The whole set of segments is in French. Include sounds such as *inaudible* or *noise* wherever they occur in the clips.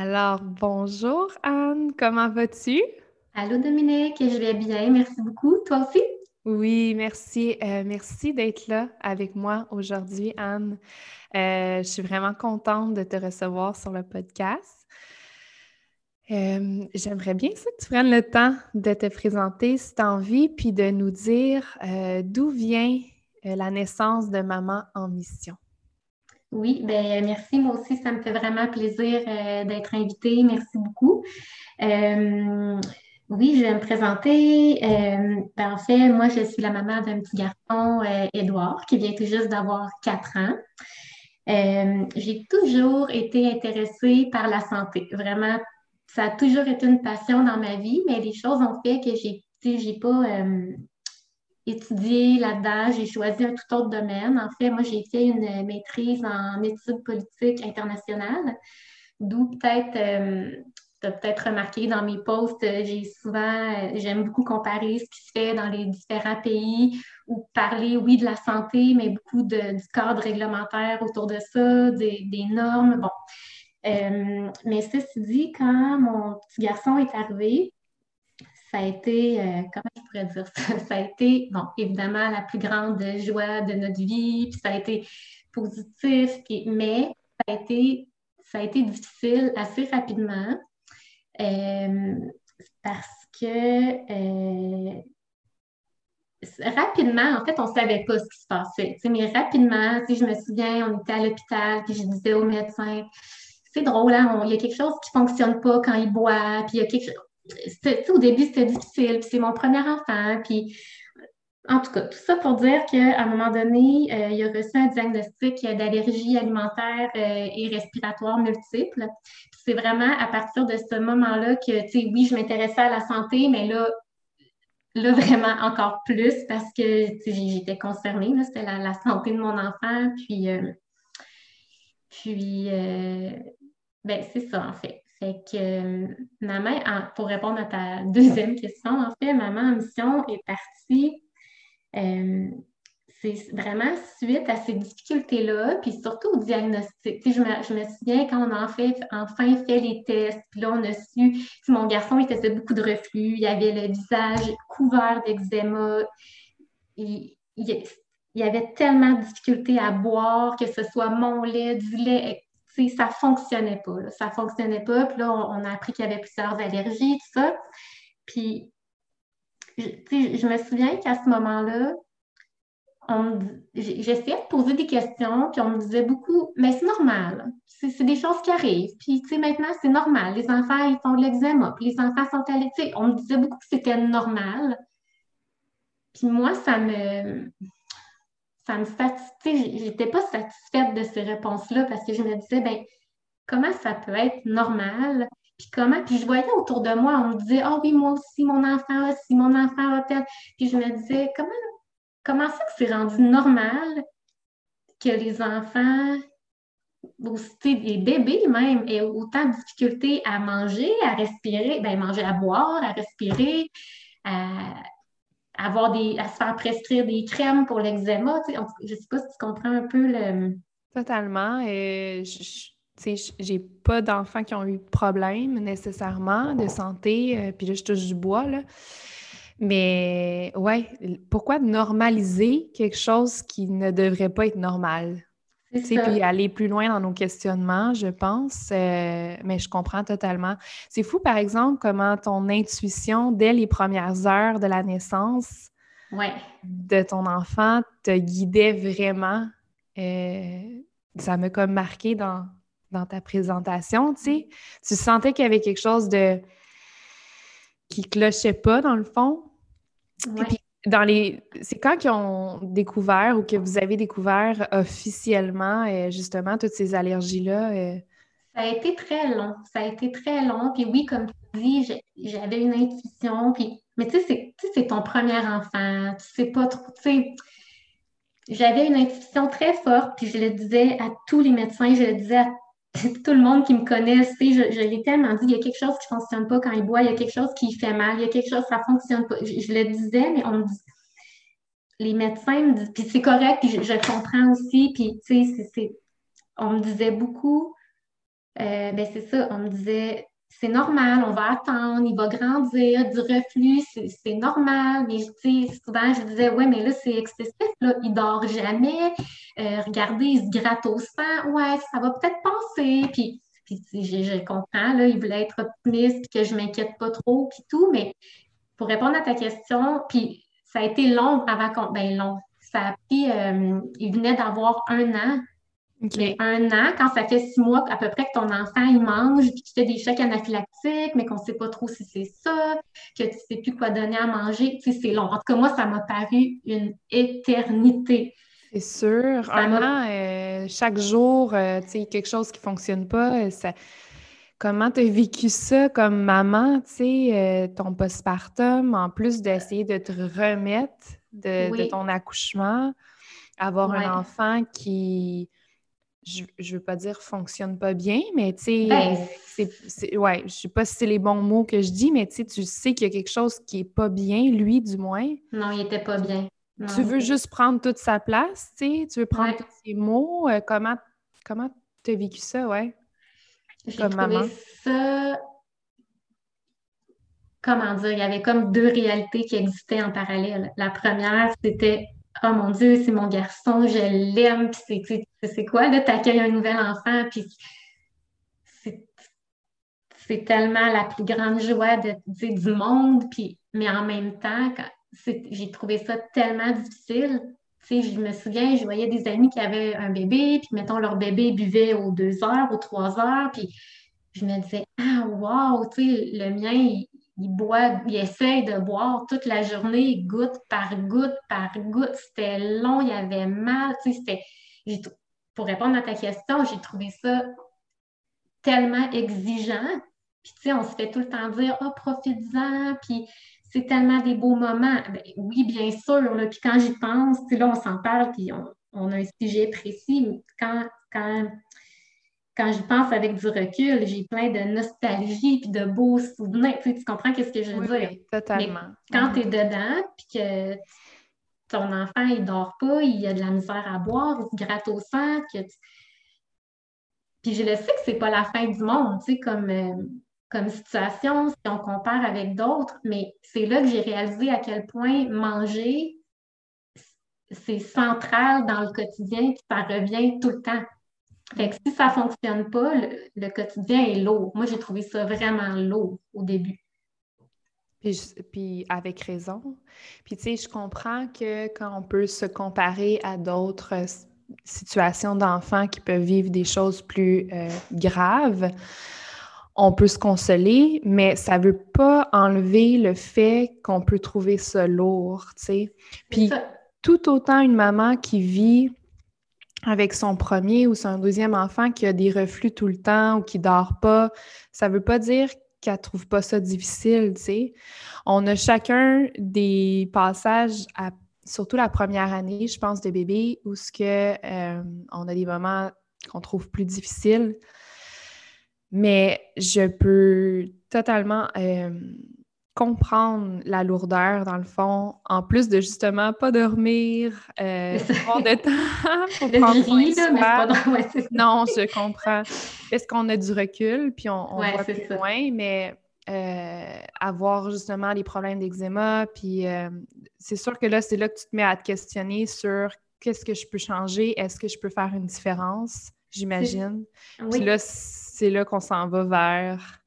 Alors, bonjour Anne, comment vas-tu? Allô Dominique, je vais bien, merci beaucoup. Toi aussi? Oui, merci. Euh, merci d'être là avec moi aujourd'hui, Anne. Euh, je suis vraiment contente de te recevoir sur le podcast. Euh, j'aimerais bien que tu prennes le temps de te présenter si tu as envie, puis de nous dire d'où vient la naissance de Maman en Mission. Oui, ben merci. Moi aussi, ça me fait vraiment plaisir euh, d'être invitée. Merci beaucoup. Euh, oui, je vais me présenter. Euh, en fait, moi, je suis la maman d'un petit garçon, Édouard, qui vient tout juste d'avoir quatre ans. J'ai toujours été intéressée par la santé. Vraiment, ça a toujours été une passion dans ma vie, mais les choses ont fait que j'ai, j'ai pas étudié là-dedans. J'ai choisi un tout autre domaine. En fait, moi, j'ai fait une maîtrise en études politiques internationales, d'où peut-être, euh, tu as peut-être remarqué dans mes posts, j'ai souvent, j'aime beaucoup comparer ce qui se fait dans les différents pays ou parler, oui, de la santé, mais beaucoup du cadre réglementaire autour de ça, des, normes. Bon. Euh, mais ceci dit, quand mon petit garçon est arrivé, ça a été, euh, comment je pourrais dire ça? *laughs* Ça a été, bon, évidemment, la plus grande joie de notre vie, puis ça a été positif, mais ça a été, ça a été difficile assez rapidement euh, parce que euh, rapidement, en fait, on ne savait pas ce qui se passait. mais rapidement, si je me souviens, on était à l'hôpital, puis je disais au médecin, c'est drôle, hein, il y a quelque chose qui ne fonctionne pas quand il boit, puis il y a quelque chose au début, c'était difficile, puis c'est mon premier enfant, puis en tout cas, tout ça pour dire qu'à un moment donné, euh, il a reçu un diagnostic d'allergie alimentaire euh, et respiratoire multiple. C'est vraiment à partir de ce moment-là que, tu sais, oui, je m'intéressais à la santé, mais là, là, vraiment encore plus parce que j'étais concernée, c'était la, santé de mon enfant. Puis, euh, puis ben, c'est ça, en fait. Fait que euh, pour répondre à ta deuxième question, en fait, maman en mission est partie. Euh, c'est vraiment suite à ces difficultés-là, puis surtout au diagnostic. je, me, je me souviens quand on a fait, enfin fait les tests, puis là, on a su, si mon garçon, il faisait beaucoup de reflux, il avait le visage couvert d'eczéma, il, il, y avait tellement de difficultés à boire, que ce soit mon lait, du lait, ça fonctionnait pas. Ça fonctionnait pas. Puis là, on, a appris qu'il y avait plusieurs allergies, tout ça. Puis, je, me souviens qu'à ce moment-là, j'essayais de poser des questions, puis on me disait beaucoup, mais c'est normal, c'est des choses qui arrivent. Puis, tu sais, maintenant, c'est normal. Les enfants, ils font de l'eczéma, puis les enfants sont allés, tu sais, on me disait beaucoup que c'était normal. Puis moi, ça me, ça me satisfait, j'étais pas satisfaite de ces réponses-là parce que je me disais, ben comment ça peut être normal? Puis comment? Puis je voyais autour de moi, on me disait, oh oui, moi aussi, mon enfant aussi, mon enfant a tel. Puis je me disais, comment, comment ça que c'est rendu normal que les enfants, aussi les bébés même, aient autant de difficultés à manger, à respirer, ben manger, à boire, à respirer, à, avoir des, à se faire prescrire des crèmes pour l'eczéma. Je ne sais pas si tu comprends un peu le. Totalement. Je j'ai pas d'enfants qui ont eu de problème nécessairement de santé, euh, puis là, je touche du bois, là. Mais ouais, pourquoi normaliser quelque chose qui ne devrait pas être normal? Puis aller plus loin dans nos questionnements, je pense, euh, mais je comprends totalement. C'est fou, par exemple, comment ton intuition, dès les premières heures de la naissance de ton enfant, te guidait vraiment. Euh, ça m'a comme marqué dans, dans ta présentation, tu sais. Tu sentais qu'il y avait quelque chose de qui clochait pas, dans le fond. Dans les... C'est quand qu'ils ont découvert ou que vous avez découvert officiellement, euh, justement, toutes ces allergies-là? Euh? Ça a été très long. Ça a été très long. Puis oui, comme tu dis, j'avais une intuition. Puis... Mais tu sais, c'est ton premier enfant. Tu sais pas trop... Tu sais, j'avais une intuition très forte, puis je le disais à tous les médecins, je le disais à *laughs* tout le monde qui me connaît, je, je l'ai tellement dit, il y a quelque chose qui ne fonctionne pas quand il boit, il y a quelque chose qui fait mal, il y a quelque chose, ça ne fonctionne pas. Je, le disais, mais on me dit, les médecins me disent, puis c'est correct, puis je, comprends aussi, puis tu sais, on me disait beaucoup, euh, ben c'est ça, on me disait, c'est normal, on va attendre, il va grandir, du reflux, c'est normal. Mais souvent, je disais, ouais, mais là, c'est excessif, là, il dort jamais. Euh, regardez, il se gratte au sang. Ouais, ça va peut-être passer. Puis, puis je, comprends, là, il voulait être optimiste, que je m'inquiète pas trop, puis tout. Mais pour répondre à ta question, puis ça a été long avant qu'on. Ben, long. Ça a pris. Euh, il venait d'avoir un an mais un an, quand ça fait six mois à peu près que ton enfant il mange, puis tu fais des chocs anaphylactiques, mais qu'on ne sait pas trop si c'est ça, que tu ne sais plus quoi donner à manger, tu sais, c'est long. En tout cas, moi, ça m'a paru une éternité. C'est sûr. un an, euh, chaque jour, euh, tu sais, quelque chose qui ne fonctionne pas, euh, ça... Comment tu as vécu ça comme maman, tu sais, ton postpartum, en plus d'essayer de te remettre de, ton accouchement, avoir un enfant qui je, je veux pas dire fonctionne pas bien, mais tu sais, ben, ouais, je sais pas si c'est les bons mots que je dis, mais tu sais qu'il y a quelque chose qui est pas bien, lui du moins. Non, il était pas bien. tu veux juste prendre toute sa place, tu sais, tu veux prendre tous ses mots. Euh, comment comment tu as vécu ça, ouais? Comme maman. ça comment dire, il y avait comme deux réalités qui existaient en parallèle. La première, c'était Oh mon Dieu, c'est mon garçon, je l'aime, puis c'est quoi, là, t'accueilles un nouvel enfant, puis c'est tellement la plus grande joie de, du monde, puis, mais en même temps, j'ai trouvé ça tellement difficile. je me souviens, je voyais des amis qui avaient un bébé, puis mettons, leur bébé buvait aux deux heures, aux trois heures, puis je me disais, ah, wow, tu le mien, il, il boit, il essaye de boire toute la journée, goutte par goutte par goutte. C'était long, il avait mal. Tu sais, pour répondre à ta question, j'ai trouvé ça tellement exigeant. Puis, tu sais, on se fait tout le temps dire, oh, profites-en, puis c'est tellement des beaux moments. Ben, oui, bien sûr. Là, puis quand j'y pense, tu sais, là, on s'en parle, puis on, on, a un sujet précis. Mais quand, quand quand j'y pense avec du recul, j'ai plein de nostalgie puis de beaux souvenirs. Tu, comprends qu'est-ce que je veux dire? totalement. quand tu es dedans, puis que ton enfant, il dort pas, il a de la misère à boire, il se gratte au sang, que Puis je le sais que c'est pas la fin du monde, tu sais, comme, euh, comme situation, si on compare avec d'autres, mais c'est là que j'ai réalisé à quel point manger, c'est central dans le quotidien, puis ça revient tout le temps. Fait que si ça ne fonctionne pas, le, quotidien est lourd. Moi, j'ai trouvé ça vraiment lourd au début. Puis, avec raison. Puis tu sais, je comprends que quand on peut se comparer à d'autres situations d'enfants qui peuvent vivre des choses plus euh, graves, on peut se consoler, mais ça ne veut pas enlever le fait qu'on peut trouver ça lourd, tu sais. Puis tout autant une maman qui vit avec son premier ou son deuxième enfant qui a des reflux tout le temps ou qui dort pas, ça veut pas dire qu'elle trouve pas ça difficile, tu sais. On a chacun des passages, surtout la première année, je pense, de bébé, où ce que euh, on a des moments qu'on trouve plus difficiles. Mais je peux totalement euh, comprendre la lourdeur, dans le fond, en plus de justement pas dormir, euh, *laughs* avoir de temps pour prendre soin de Non, je comprends. Parce qu'on a du recul, puis on, voit plus loin, mais euh, avoir justement les problèmes d'eczéma, puis euh, c'est sûr que là, c'est là que tu te mets à te questionner sur qu'est-ce que je peux changer? Est-ce que je peux faire une différence? J'imagine. Puis là, c'est là qu'on s'en va vers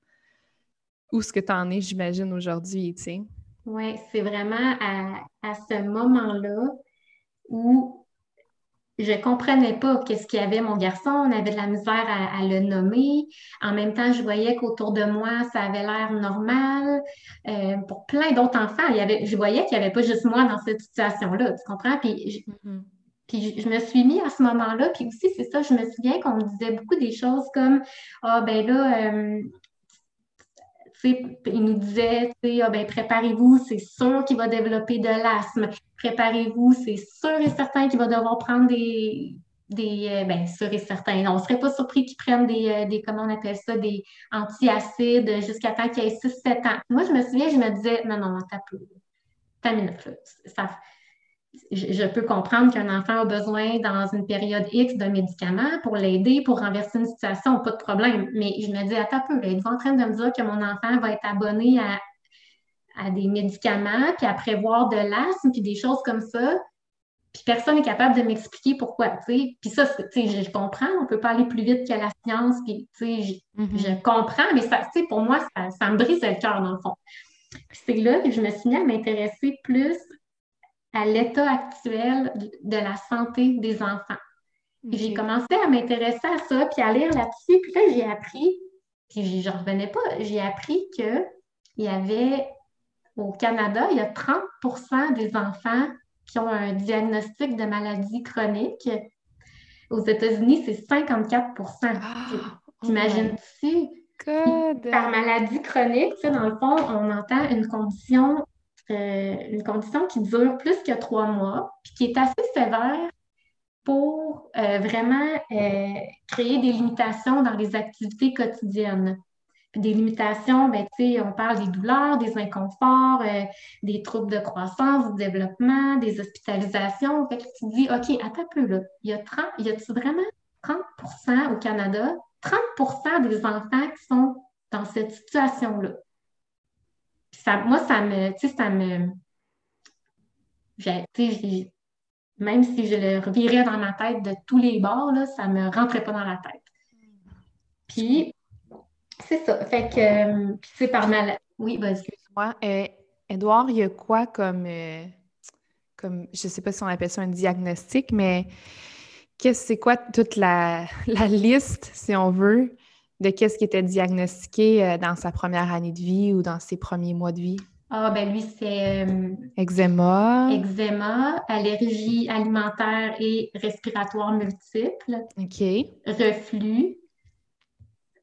où ce que tu en es, j'imagine, aujourd'hui, tu sais. Oui, c'est vraiment à, à ce moment-là où je comprenais pas qu'est-ce qu'il y avait mon garçon, on avait de la misère à, le nommer. En même temps, je voyais qu'autour de moi, ça avait l'air normal. Euh, pour plein d'autres enfants, il y avait, je voyais qu'il n'y avait pas juste moi dans cette situation-là, tu comprends? Puis, je, mm-hmm. puis je, me suis mis à ce moment-là, puis aussi, c'est ça, je me souviens qu'on me disait beaucoup des choses comme Ah, ben là, euh, il nous disait, ah, ben, préparez-vous, c'est sûr qu'il va développer de l'asthme. Préparez-vous, c'est sûr et certain qu'il va devoir prendre des, des euh, ben, sûr et certain. On ne serait pas surpris qu'ils prennent des, euh, des, comment on appelle ça, des antiacides jusqu'à temps qu'il ait 6-7 ans. Moi, je me souviens, je me disais, non, non, t'as peu. T'as minute, Ça, je, peux comprendre qu'un enfant a besoin dans une période X d'un médicament pour l'aider, pour renverser une situation, pas de problème. Mais je me dis, attends un peu, êtes-vous en train de me dire que mon enfant va être abonné à, des médicaments, puis à prévoir de l'asthme, puis des choses comme ça? Puis personne n'est capable de m'expliquer pourquoi, Puis ça, sais, je, comprends, on ne peut pas aller plus vite que la science, puis je, mm-hmm. comprends, mais ça, pour moi, ça, ça me brise le cœur, dans le fond. c'est là que je me suis mis à m'intéresser plus à l'état actuel de la santé des enfants. J'ai commencé à m'intéresser à ça, puis à lire là-dessus. Puis là, j'ai appris, puis je ne revenais pas, j'ai appris qu'il y avait au Canada, il y a 30% des enfants qui ont un diagnostic de maladie chronique. Aux États-Unis, c'est 54% T'imagines-tu? Par maladie chronique, dans le fond, on entend une condition euh, une condition qui dure plus que trois mois, puis qui est assez sévère pour euh, vraiment euh, créer des limitations dans les activités quotidiennes. des limitations, ben, on parle des douleurs, des inconforts, des troubles de croissance, du développement, des hospitalisations. Fait tu dis, OK, attends un peu, là. Y a, 30, y a-tu vraiment 30% au Canada, 30% des enfants qui sont dans cette situation-là? Moi, ça me, tu sais, ça me, même si je le revirais dans ma tête de tous les bords, là, ça me rentrait pas dans la tête. Puis, c'est ça. Fait que, euh, c'est par mal. Oui, vas-y. Excuse-moi. Euh, Edouard, il y a quoi comme, euh, comme, je sais pas si on appelle ça un diagnostic, mais qu'est-ce, c'est quoi toute la, la liste, si on veut, de qu'est-ce qui était diagnostiqué euh, dans sa première année de vie ou dans ses premiers mois de vie? Ah, ben lui, c'est. Euh, eczéma. Eczéma, allergie alimentaire et respiratoire multiple. OK. Reflux.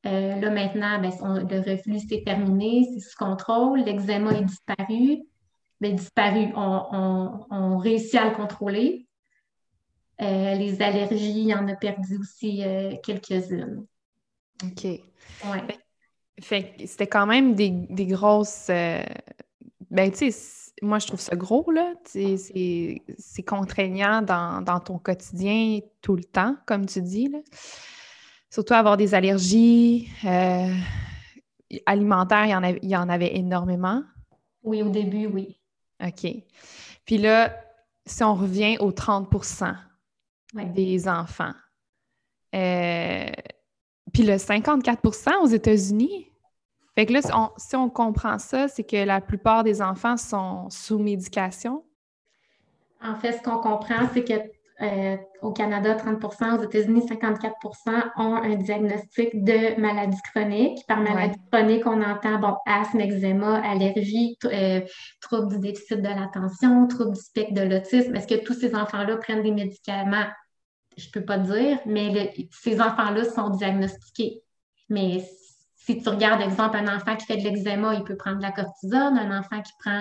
Euh, là, maintenant, ben, le reflux, c'est terminé, c'est sous contrôle. L'eczéma est disparu. Ben, disparu, on, on, réussit à le contrôler. les allergies, il en a perdu aussi quelques-unes. OK. Ouais. Fait, c'était quand même des, grosses. Euh, ben, tu sais, moi, je trouve ça gros, là. C'est contraignant dans, ton quotidien tout le temps, comme tu dis, là. Surtout avoir des allergies euh, alimentaires, il y, en avait, il y en avait énormément. Oui, au début, oui. OK. Puis là, si on revient aux 30% des enfants, euh, puis le 54% aux États-Unis. Fait que là, si on, comprend ça, c'est que la plupart des enfants sont sous médication. En fait, ce qu'on comprend, c'est que euh, au Canada, 30% aux États-Unis, 54% ont un diagnostic de maladie chronique. Par maladie chronique, on entend bon, asthme, eczéma, allergie, euh, troubles du déficit de l'attention, troubles du spectre de l'autisme. Est-ce que tous ces enfants-là prennent des médicaments? Je ne peux pas dire, mais ces enfants-là sont diagnostiqués. Mais si tu regardes, exemple, un enfant qui fait de l'eczéma, il peut prendre de la cortisone. Un enfant qui prend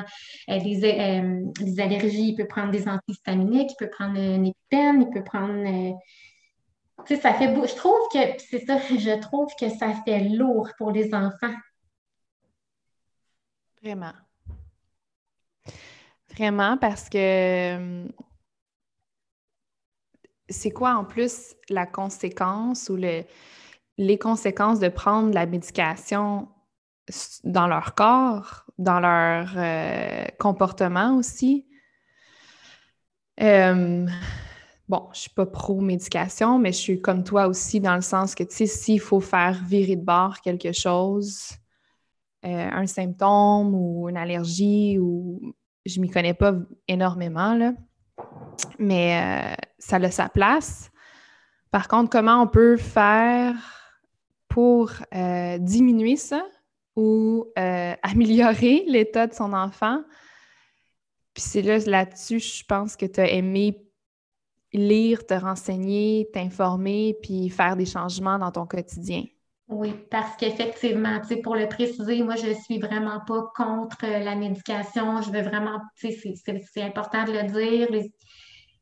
euh, euh, des, allergies, il peut prendre des antihistaminiques, il peut prendre une épipène, il peut prendre. Euh, tu sais, ça fait beau. Je trouve que, c'est ça, *laughs* je trouve que ça fait lourd pour les enfants. Vraiment. Vraiment, parce que c'est quoi en plus la conséquence ou les conséquences de prendre la médication dans leur corps, dans leur euh, comportement aussi? Euh, bon, je suis pas pro-médication, mais je suis comme toi aussi dans le sens que, tu sais, s'il faut faire virer de bord quelque chose, euh, un symptôme ou une allergie, ou je m'y connais pas énormément, là, mais euh, ça a sa place. Par contre, comment on peut faire pour euh, diminuer ça ou *laughs* améliorer l'état de son enfant? Puis c'est là, là-dessus, je pense que tu as aimé lire, te renseigner, t'informer, puis faire des changements dans ton quotidien. Oui, parce qu'effectivement, pour le préciser, moi, je suis vraiment pas contre la médication. Je veux vraiment, tu sais, c'est important de le dire.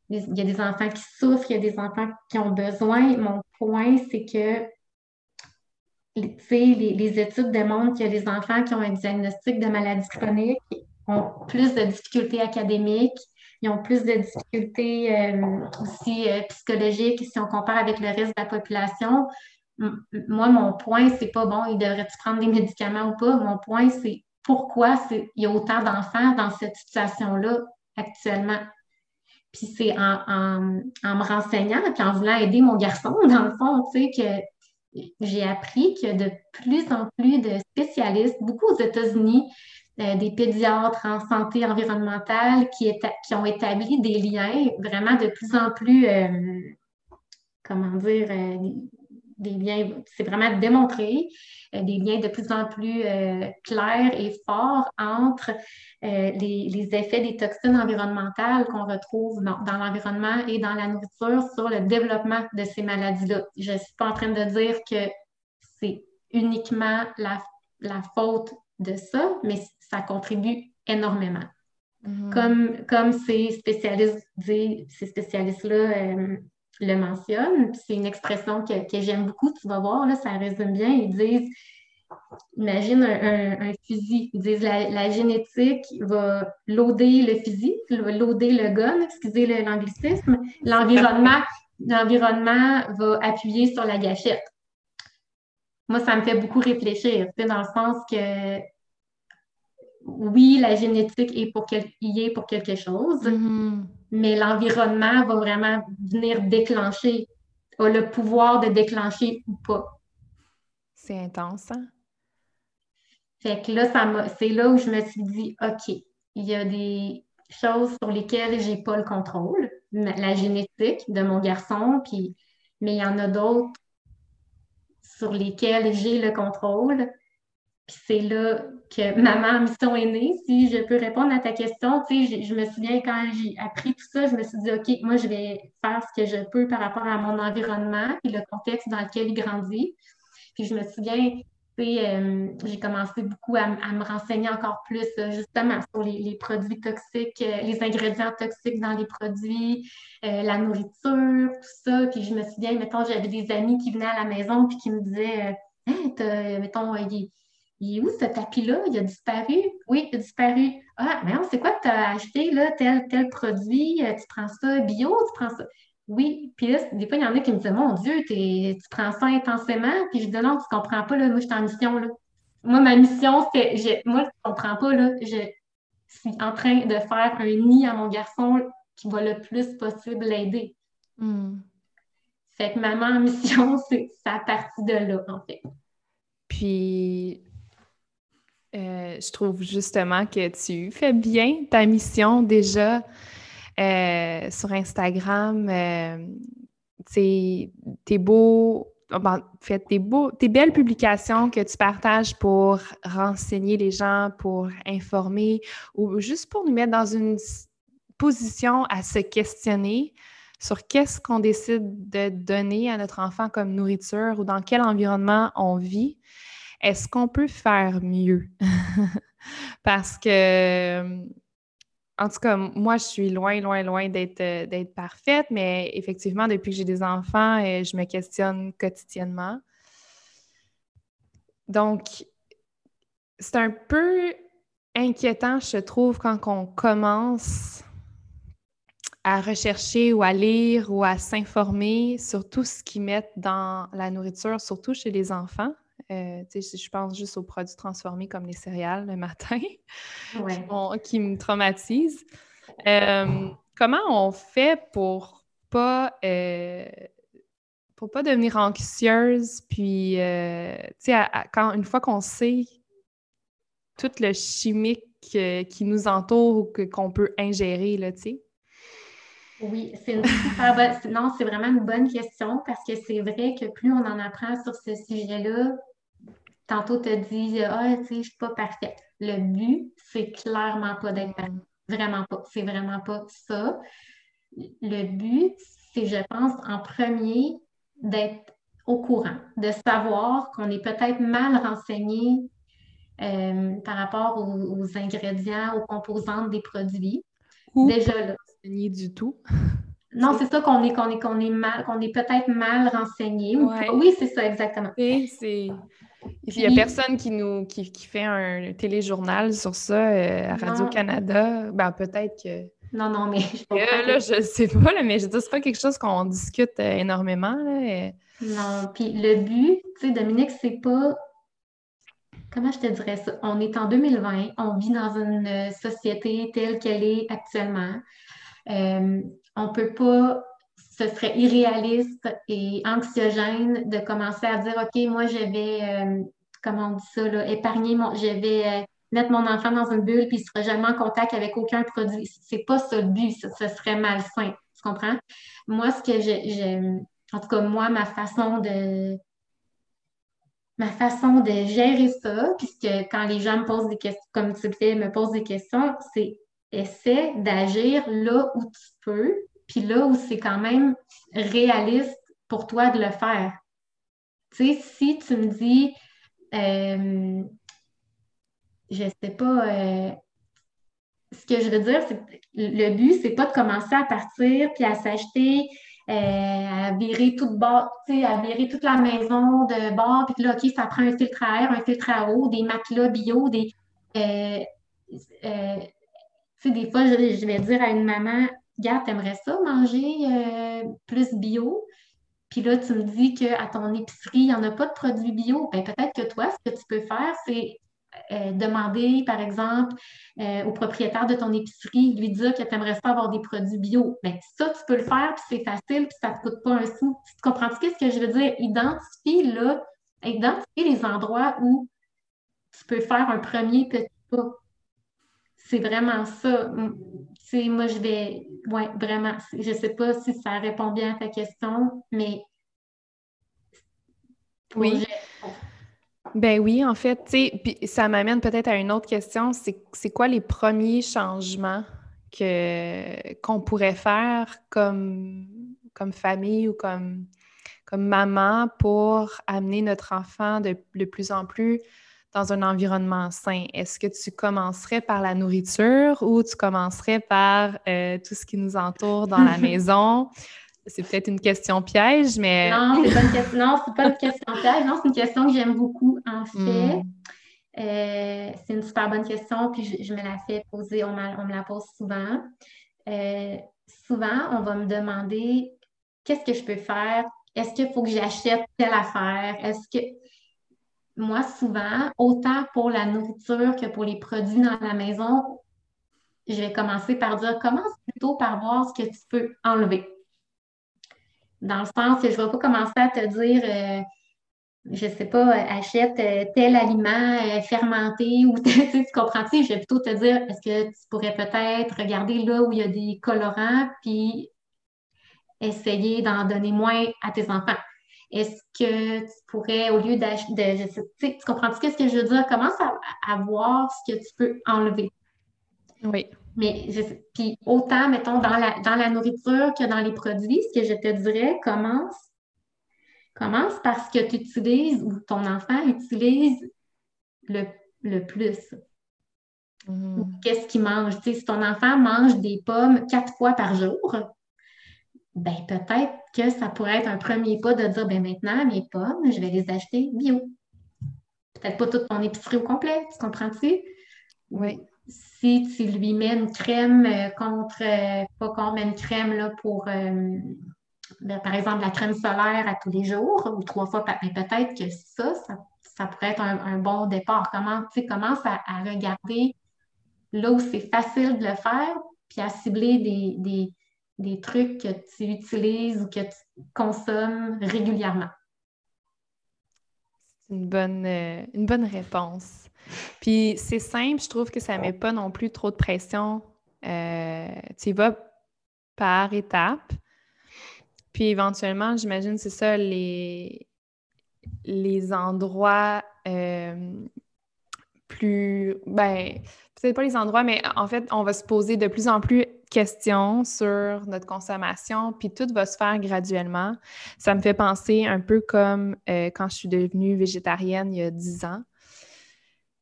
il y a des enfants qui souffrent, il y a des enfants qui ont besoin. Mon point, c'est que, les, les, études démontrent a des enfants qui ont un diagnostic de maladie chronique, ont plus de difficultés académiques, ils ont plus de difficultés euh, aussi euh, psychologiques si on compare avec le reste de la population. Moi, mon point, c'est pas bon, il devrait-tu prendre des médicaments ou pas? Mon point, c'est pourquoi il y a autant d'enfants dans cette situation-là actuellement. Puis c'est en, me renseignant, puis en voulant aider mon garçon, dans le fond, tu sais, que j'ai appris que de plus en plus de spécialistes, beaucoup aux États-Unis, euh, des pédiatres en santé environnementale qui, qui, ont établi des liens vraiment de plus en plus, euh, comment dire, euh, des liens, c'est vraiment démontré, des liens de plus en plus clairs et forts entre les, effets des toxines environnementales qu'on retrouve dans, dans l'environnement et dans la nourriture sur le développement de ces maladies-là. Je ne suis pas en train de dire que c'est uniquement la, la faute de ça, mais ça contribue énormément. Mhm. Comme, comme ces spécialistes ces spécialistes-là euh, le mentionnent, c'est une expression que, j'aime beaucoup, tu vas voir, là, ça résume bien. Ils disent Imagine un, fusil. Ils disent la, génétique va loader le fusil, loader le gun, excusez l'anglicisme. L'environnement, l'environnement va appuyer sur la gâchette. Moi, ça me fait beaucoup réfléchir, dans le sens que oui, la génétique est pour y est pour quelque chose, mm-hmm. Mais l'environnement va vraiment venir déclencher, a le pouvoir de déclencher ou pas. C'est intense, hein? Fait que là, c'est là où je me suis dit, OK, il y a des choses sur lesquelles j'ai pas le contrôle, la génétique de mon garçon, puis, mais il y en a d'autres sur lesquelles j'ai le contrôle. Puis c'est là que maman mission est née. Si je peux répondre à ta question, tu sais, je, me souviens quand j'ai appris tout ça, je me suis dit, OK, moi, je vais faire ce que je peux par rapport à mon environnement et le contexte dans lequel il grandit. Puis je me souviens, euh, j'ai commencé beaucoup à, me renseigner encore plus euh, justement sur les, produits toxiques, euh, les ingrédients toxiques dans les produits, la nourriture, tout ça. Puis je me souviens, mettons, j'avais des amis qui venaient à la maison puis qui me disaient, hein, mettons, il, il est où ce tapis-là? Il a disparu? Oui, il a disparu. Ah, mais c'est quoi que tu as acheté, là, tel, tel produit? Euh, tu prends ça bio? Tu prends ça? Oui. Puis là, des fois, il y en a qui me disent, mon Dieu, tu prends ça intensément? Puis je dis, non, tu comprends pas, là. Moi, je suis en mission, là. Moi, ma mission, c'est, moi, je comprends pas, là. Je suis en train de faire un nid à mon garçon qui va le plus possible l'aider. Hmm. Fait que maman en mission, *laughs* c'est sa partie de là, en fait. Puis, euh, je trouve justement que tu fais bien ta mission déjà euh, sur Instagram. Euh, tes beaux, ben, beaux, tes belles publications que tu partages pour renseigner les gens, pour informer ou juste pour nous mettre dans une position à se questionner sur qu'est-ce qu'on décide de donner à notre enfant comme nourriture ou dans quel environnement on vit. Est-ce qu'on peut faire mieux? *laughs* Parce que, en tout cas, moi, je suis loin, loin, loin d'être, euh, parfaite, mais effectivement, depuis que j'ai des enfants, euh, je me questionne quotidiennement. Donc, c'est un peu inquiétant, je trouve, quand on commence à rechercher ou à lire ou à s'informer sur tout ce qu'ils mettent dans la nourriture, surtout chez les enfants. Euh, si je pense juste aux produits transformés comme les céréales le matin, *laughs* qui me traumatisent. Euh, comment on fait pour pas euh, pour pas devenir anxieuse, puis euh, tu sais, quand une fois qu'on sait tout le chimique qui nous entoure ou qu'on peut ingérer, là, tu sais? Oui, c'est une super bonne. Non, c'est vraiment une bonne question parce que c'est vrai que plus on en apprend sur ce sujet-là, tantôt tu te dis Ah, tu sais, je suis pas parfaite. Le but, c'est clairement pas d'être parfaite. Vraiment pas. C'est vraiment pas ça. Le but, c'est, je pense, en premier, d'être au courant, de savoir qu'on est peut-être mal renseigné euh, par rapport aux, ingrédients, aux composantes des produits. Déjà là. Renseigné du tout. Non, c'est ça qu'on est, qu'on est, qu'on est mal, qu'on est peut-être mal renseigné. Oui, c'est ça, exactement. c'est. Il n'y a personne qui nous qui, fait un téléjournal sur ça euh, à Radio-Canada. Ben, peut-être que. Non, non, mais je euh, là, je sais pas, là, mais je dis, c'est pas quelque chose qu'on discute euh, énormément. Là, Non, puis le but, tu sais, Dominique, c'est pas. Comment je te dirais ça? On est en 2020, on vit dans une société telle qu'elle est actuellement. Euh, on peut pas, ce serait irréaliste et anxiogène de commencer à dire, OK, moi, je vais, comment on dit ça, là, épargner mon, je vais mettre mon enfant dans une bulle puis il ne sera jamais en contact avec aucun produit. C'est pas ça le but, ce serait malsain. Tu comprends? Moi, ce que j'aime, en tout cas, moi, ma façon de ma façon de gérer ça, puisque quand les gens me posent des questions, comme tu le fais, me posent des questions, c'est essaie d'agir là où tu peux, puis là où c'est quand même réaliste pour toi de le faire. Tu sais, si tu me dis, euh, je sais pas. Euh, ce que je veux dire, c'est le but, c'est pas de commencer à partir puis à s'acheter, euh, à virer toute bord, à virer toute la maison de bord, puis là, OK, ça prend un filtre à air, un filtre à eau, des matelas bio, des. Euh, des fois, je, vais dire à une maman, Regarde, t'aimerais ça manger plus bio? Puis là, tu me dis qu'à ton épicerie, il n'y en a pas de produits bio. Bien, peut-être que toi, ce que tu peux faire, c'est euh, demander, par exemple, euh, au propriétaire de ton épicerie, lui dire que tu aimerais pas avoir des produits bio. Bien, ça, tu peux le faire, puis c'est facile, puis ça ne te coûte pas un sou. Tu comprends ce que je veux dire? Identifie, là, identifie les endroits où tu peux faire un premier petit pas. C'est vraiment ça. sais, moi, je vais. Oui, vraiment. Je ne sais pas si ça répond bien à ta question, mais. Oui. Ben oui, en fait, tu sais, puis ça m'amène peut-être à une autre question, c'est quoi les premiers changements que qu'on pourrait faire comme, comme famille ou comme, comme maman pour amener notre enfant de, plus en plus dans un environnement sain? Est-ce que tu commencerais par la nourriture ou tu commencerais par euh, tout ce qui nous entoure dans la *laughs* maison? C'est peut-être une question piège, mais. Non, c'est pas une question, non, c'est pas une question piège. Non, c'est une question que j'aime beaucoup, en fait. Hmm. Euh, c'est une super bonne question, puis je, me la fais poser, on, me la pose souvent. Euh, souvent, on va me demander qu'est-ce que je peux faire? Est-ce qu'il faut que j'achète telle affaire? Est-ce que. Moi, souvent, autant pour la nourriture que pour les produits dans la maison, je vais commencer par dire commence plutôt par voir ce que tu peux enlever. Dans le sens que je ne vais pas commencer à te dire, euh, je ne sais pas, achète euh, tel aliment euh, fermenté ou *laughs* tu comprends-tu? Je vais plutôt te dire, est-ce que tu pourrais peut-être regarder là où il y a des colorants, puis essayer d'en donner moins à tes enfants. Est-ce que tu pourrais, au lieu d'acheter, tu comprends-tu ce que je veux dire? Commence à, à voir ce que tu peux enlever. Oui. Mais puis autant, mettons, dans la, dans la nourriture que dans les produits, ce que je te dirais, commence, commence parce que tu utilises ou ton enfant utilise le, plus. Mm-hmm. Qu'est-ce qu'il mange? si ton enfant mange des pommes quatre fois par jour, ben peut-être que ça pourrait être un premier pas de dire ben maintenant, mes pommes, je vais les acheter bio. Peut-être pas toute ton épicerie au complet, tu comprends-tu? Oui si tu lui mets une crème euh, contre, euh, pas qu'on met une crème là, pour, euh, ben, par exemple, la crème solaire à tous les jours ou trois fois, mais peut-être que ça, ça, pourrait être un, bon départ. Comment, tu commence à, regarder là où c'est facile de le faire, puis à cibler des, des trucs que tu utilises ou que tu consommes régulièrement? C'est une bonne, euh, réponse. Puis c'est simple, je trouve que ça ne met pas non plus trop de pression. Euh, tu y vas par étapes. Puis éventuellement, j'imagine, c'est ça, les, les endroits euh, plus. Ben, peut-être pas les endroits, mais en fait, on va se poser de plus en plus questions sur notre consommation, puis tout va se faire graduellement. Ça me fait penser un peu comme euh, quand je suis devenue végétarienne il y a dix ans.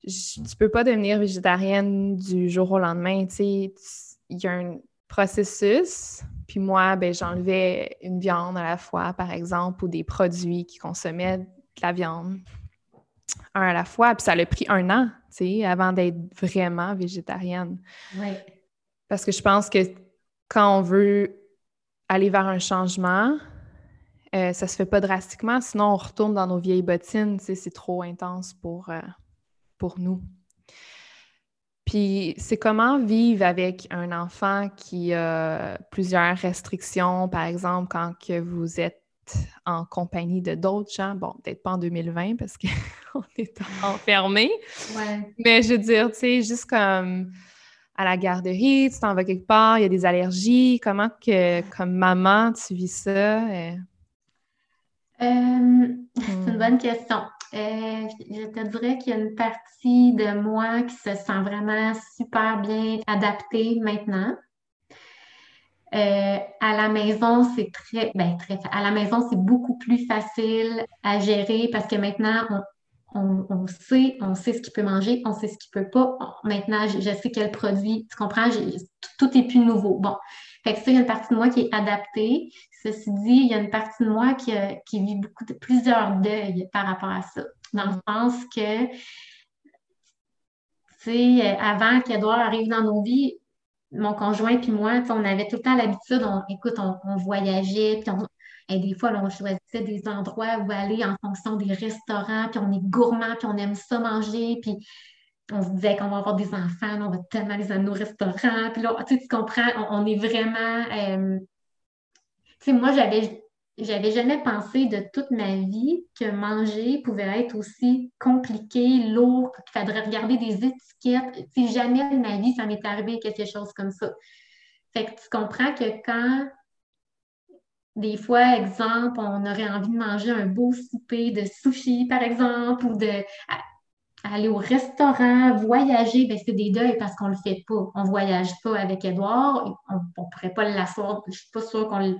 Tu tu peux pas devenir végétarienne du jour au lendemain, tu sais. Il y a un processus, puis moi, ben, j'enlevais une viande à la fois, par exemple, ou des produits qui consommaient de la viande un à la fois. Puis ça a pris un an, tu sais, avant d'être vraiment végétarienne. Parce que je pense que quand on veut aller vers un changement, euh, ça se fait pas drastiquement, sinon on retourne dans nos vieilles bottines, tu sais, c'est trop intense pour, euh, pour nous. Puis c'est comment vivre avec un enfant qui a plusieurs restrictions, par exemple, quand que vous êtes en compagnie de d'autres gens? Bon, peut-être pas en 2020 parce qu'on *laughs* est enfermés. Ouais. Mais je veux dire, tu sais, juste comme à la garderie, tu t'en vas quelque part, il y a des allergies. Comment que, comme maman, tu vis ça? Euh, c'est une Hmm. bonne question. Euh, je te dirais qu'il y a une partie de moi qui se sent vraiment super bien adaptée maintenant. Euh, à la maison, c'est très, ben, très, à la maison, c'est beaucoup plus facile à gérer parce que maintenant, on, on- sait, on sait ce qu'il peut manger, on sait ce qu'il peut pas. Maintenant, je, sais quel produit, tu comprends, tout, est plus nouveau. Bon, fait que ça, il y a une partie de moi qui est adaptée. Ceci dit, il y a une partie de moi qui, a- qui vit beaucoup de plusieurs deuils par rapport à ça. Dans le sens que, tu sais, euh, avant qu'Edouard arrive dans nos vies, mon conjoint puis moi, on avait tout le temps l'habitude, on, écoute, on, on voyageait, puis on, et des fois, on choisissait des endroits où aller en fonction des restaurants, puis on est gourmand, puis on aime ça manger, puis on se disait qu'on va avoir des enfants, on va tellement les amener au restaurant, puis là, tu sais, tu comprends, on, est vraiment... euh, tu sais, moi, j'avais j'avais jamais pensé de toute ma vie que manger pouvait être aussi compliqué, lourd, qu'il faudrait regarder des étiquettes. Tu jamais de ma vie, ça m'est arrivé quelque chose comme ça. Fait que tu comprends que quand, des fois, exemple, on aurait envie de manger un beau souper de sushi, par exemple, ou de aller au restaurant, voyager, ben c'est des deuils parce qu'on le fait pas. On voyage pas avec Edouard, on, on pourrait pas l'asseoir, je suis pas sûre qu'on le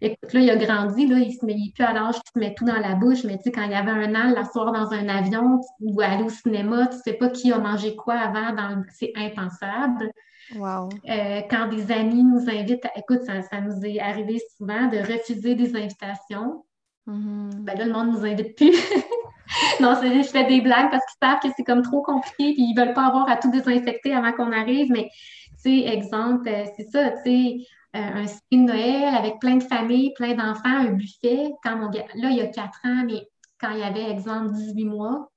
Écoute, là, il a grandi, là, il se met, plus à l'âge qu'il se met tout dans la bouche, mais tu sais, quand il y avait un an, l'asseoir dans un avion ou aller au cinéma, tu sais pas qui a mangé quoi avant, c'est impensable. Wow. Euh, quand des amis nous invitent, à- écoute, ça, ça nous est arrivé souvent de refuser des invitations. Mhm. Ben là, le monde nous invite plus. *laughs* non, je fais des blagues parce qu'ils savent que c'est comme trop compliqué, puis ils veulent pas avoir à tout désinfecter avant qu'on arrive, mais tu sais, exemple, euh, c'est ça, tu sais, euh, un souper de Noël avec plein de familles, plein d'enfants, un buffet. Quand mon gars, là, il y a quatre ans, mais quand il y avait, exemple, 18 mois,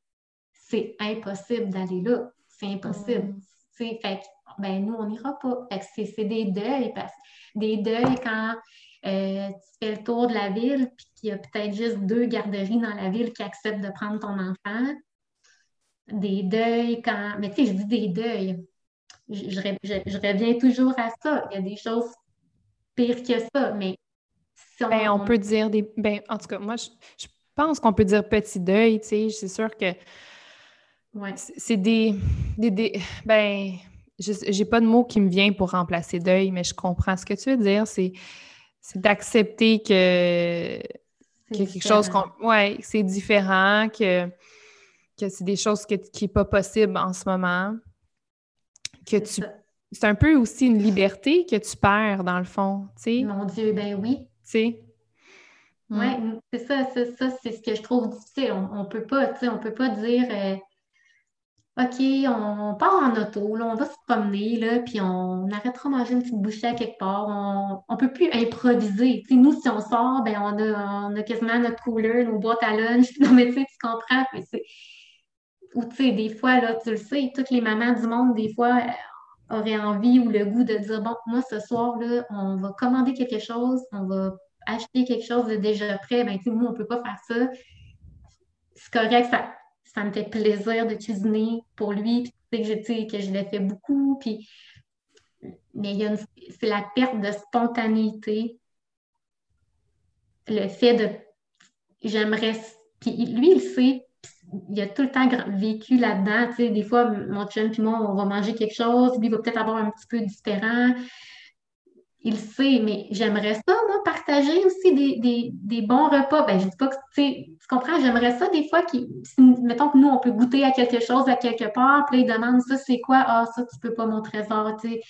c'est impossible d'aller là. C'est impossible. Mm. Tu sais, fait ben, nous, on n'ira pas. C'est des deuils, parce des deuils quand euh, tu fais le tour de la ville, puis qu'il y a peut-être juste deux garderies dans la ville qui acceptent de prendre ton enfant. Des deuils quand. Mais tu sais, je dis des deuils. Je, je re- je- je reviens toujours à ça. Il y a des choses pires que ça, mais si on, Ben, on peut dire des. Ben, en tout cas, moi, je, je pense qu'on peut dire petit deuil, tu sais. C'est sûr que ouais. c'est des, des, des- Ben, j'ai pas de mot qui me vient pour remplacer deuil, mais je comprends ce que tu veux dire. C'est c'est d'accepter que, a quelque chose qu'on. Ouais, que c'est différent, que, que c'est des choses que, qui n'est pas possible en ce moment. Que C'est tu. C'est un peu aussi une liberté que tu perds, dans le fond. Mon Dieu, ben oui. Tu sais. Mm. Ouais, c'est ça, c'est ça, c'est ce que je trouve difficile. On, on peut pas, tu sais, on peut pas dire euh, OK, on part en auto, là, on va se promener, là, puis on arrêtera de manger une petite bouchée à quelque part. On, on peut plus improviser. Nous, si on sort, ben on a, on a quasiment notre cooler, nos boîtes à lunch. *laughs* Non, mais tu comprends. Ou tu sais, des fois, là, tu le sais, toutes les mamans du monde, des fois, euh, aurait envie ou le goût de dire, bon, moi, ce soir-là, on va commander quelque chose, on va acheter quelque chose de déjà prêt, ben, tu sais, nous, on ne peut pas faire ça. C'est correct, ça, ça me fait plaisir de cuisiner pour lui, que je, que je l'ai fait beaucoup, puis mais c'est la perte de spontanéité, le fait de j'aimerais, puis lui, il sait, il a tout le temps vécu là-dedans. Des fois, mon chum puis moi, on va manger quelque chose, lui, il va peut-être avoir un petit peu différent. Il sait, mais j'aimerais ça, moi, partager aussi des, bons repas. Ben, je dis pas que, tu comprends, j'aimerais ça des fois, qui, mettons que nous, on peut goûter à quelque chose à quelque part, puis là, il demande ça, c'est quoi? Ah, ça, tu peux pas, mon trésor, tu sais.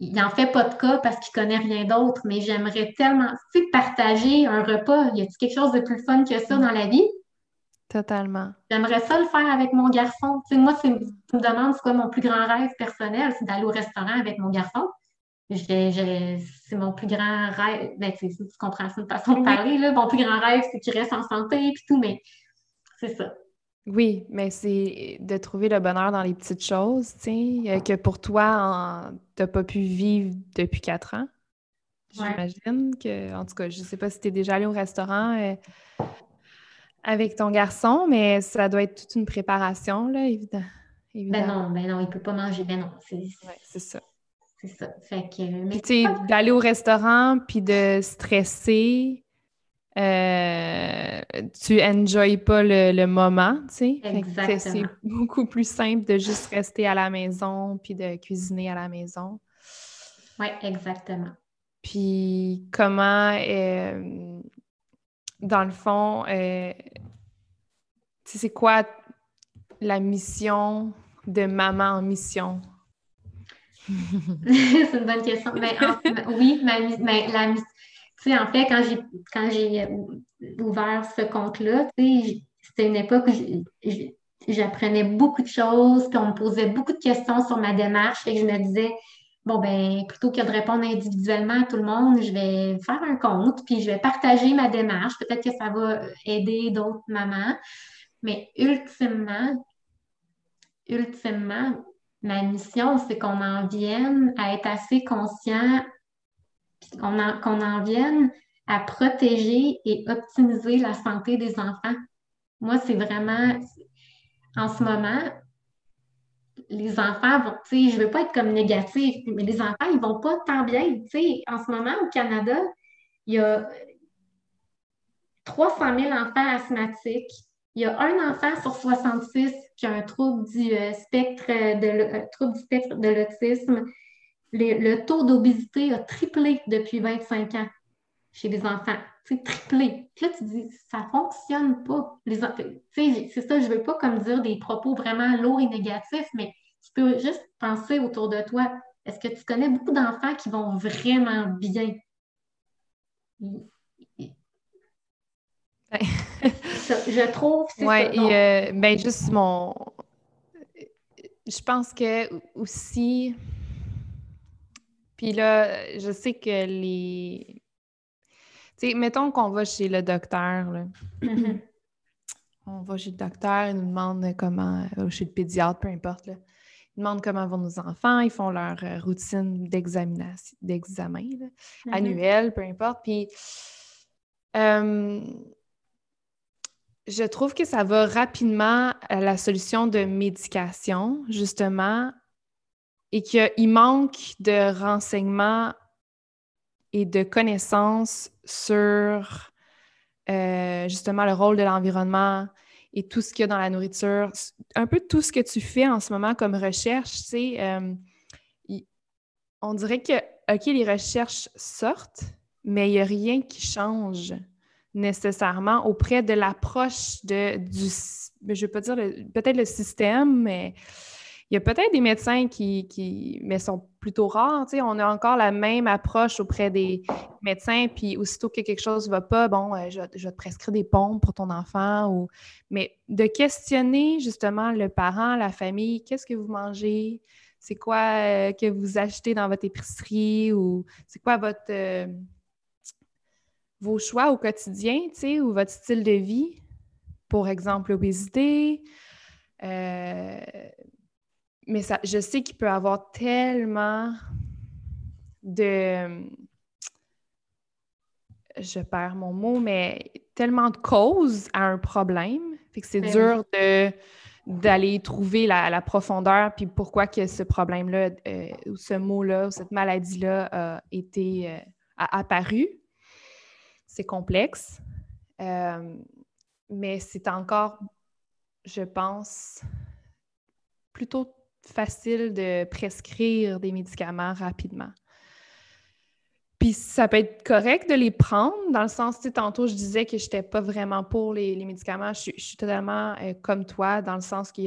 Il n'en fait pas de cas parce qu'il connaît rien d'autre, mais j'aimerais tellement, tu sais, partager un repas. Y a-t-il quelque chose de plus fun que ça dans la vie? Totalement. J'aimerais ça le faire avec mon garçon. Tu sais, moi, tu me demandes c'est quoi mon plus grand rêve personnel, c'est d'aller au restaurant avec mon garçon. C'est mon plus grand rêve. Ben, tu, comprends, c'est une façon de parler. Là. Mon plus grand rêve, c'est qu'il reste en santé et tout, mais c'est ça. Oui, mais c'est de trouver le bonheur dans les petites choses, tu sais, euh, que pour toi, tu n'as pas pu vivre depuis quatre ans. J'imagine que, en tout cas, je ne sais pas si tu es déjà allé au restaurant. Euh, avec ton garçon, mais ça doit être toute une préparation, là, évidemment. Ben non, ben non, il ne peut pas manger. Ben non, c'est ça. C'est ça. Fait que, puis, tu sais, d'aller au restaurant puis de stresser, euh, tu enjoy pas le, moment, tu sais. Exactement. C'est beaucoup plus simple de juste rester à la maison puis de cuisiner à la maison. Oui, exactement. Puis comment euh, dans le fond, euh, c'est quoi la mission de maman en mission? C'est une bonne question. Ben, oui, ma, ben, la en fait, quand j'ai quand j'ai euh, ouvert ce compte-là, c'était une époque où j'apprenais beaucoup de choses, puis on me posait beaucoup de questions sur ma démarche, et je me disais, bon, ben, plutôt que de répondre individuellement à tout le monde, je vais faire un compte, puis je vais partager ma démarche. Peut-être que ça va aider d'autres mamans. Mais ultimement, ultimement, ma mission, c'est qu'on en vienne à être assez conscient, qu'on en, en vienne à protéger et optimiser la santé des enfants. Moi, c'est vraiment, en ce moment, les enfants vont, tu sais, je ne veux pas être comme négatif, mais les enfants, ils ne vont pas tant bien. Tu sais, en ce moment, au Canada, il y a 300 000 enfants asthmatiques. Il y a un enfant sur 66 qui a un trouble du euh, spectre de, euh, trouble du spectre de l'autisme. Le, taux d'obésité a triplé depuis 25 ans chez les enfants. C'est triplé. là, tu dis, ça ne fonctionne pas. C'est ça, je ne veux pas comme dire des propos vraiment lourds et négatifs, mais tu peux juste penser autour de toi. Est-ce que tu connais beaucoup d'enfants qui vont vraiment bien? *laughs* je trouve, c'est Oui, euh, ben juste mon... Je pense que aussi... Puis là, je sais que les... Tu sais, mettons qu'on va chez le docteur, là. Mm-hmm. On va chez le docteur, il nous demande comment... Euh, chez le pédiatre, peu importe, là demandent comment vont nos enfants, ils font leur euh, routine d'examen, mm-hmm. annuel, peu importe. Puis, euh, je trouve que ça va rapidement à la solution de médication, justement, et qu'il manque de renseignements et de connaissances sur euh, justement le rôle de l'environnement, et tout ce qu'il y a dans la nourriture. Un peu tout ce que tu fais en ce moment comme recherche, c'est euh, on dirait que, OK, les recherches sortent, mais il n'y a rien qui change nécessairement auprès de l'approche de, du, je veux pas dire peut-être le système, mais il y a peut-être des médecins qui, mais sont plutôt rares. On a encore la même approche auprès des médecins, puis aussitôt que quelque chose ne va pas, bon, euh, je, je, vais te prescrire des pompes pour ton enfant. Ou... Mais de questionner justement le parent, la famille, qu'est-ce que vous mangez? C'est quoi euh, que vous achetez dans votre épicerie? Ou c'est quoi votre, euh, vos choix au quotidien, tu sais, ou votre style de vie? Pour exemple, l'obésité. mais ça, je sais qu'il peut y avoir tellement de. Je perds mon mot, mais tellement de causes à un problème. Fait que c'est Ben dur de d'aller trouver la, la profondeur, puis pourquoi que ce problème-là, euh, ou ce mot-là, ou cette maladie-là a été euh, a apparu. C'est complexe. Euh, mais c'est encore, je pense, plutôt facile de prescrire des médicaments rapidement. Puis ça peut être correct de les prendre, dans le sens, tu tantôt, je disais que je n'étais pas vraiment pour les, médicaments. Je, suis- totalement euh, comme toi, dans le sens que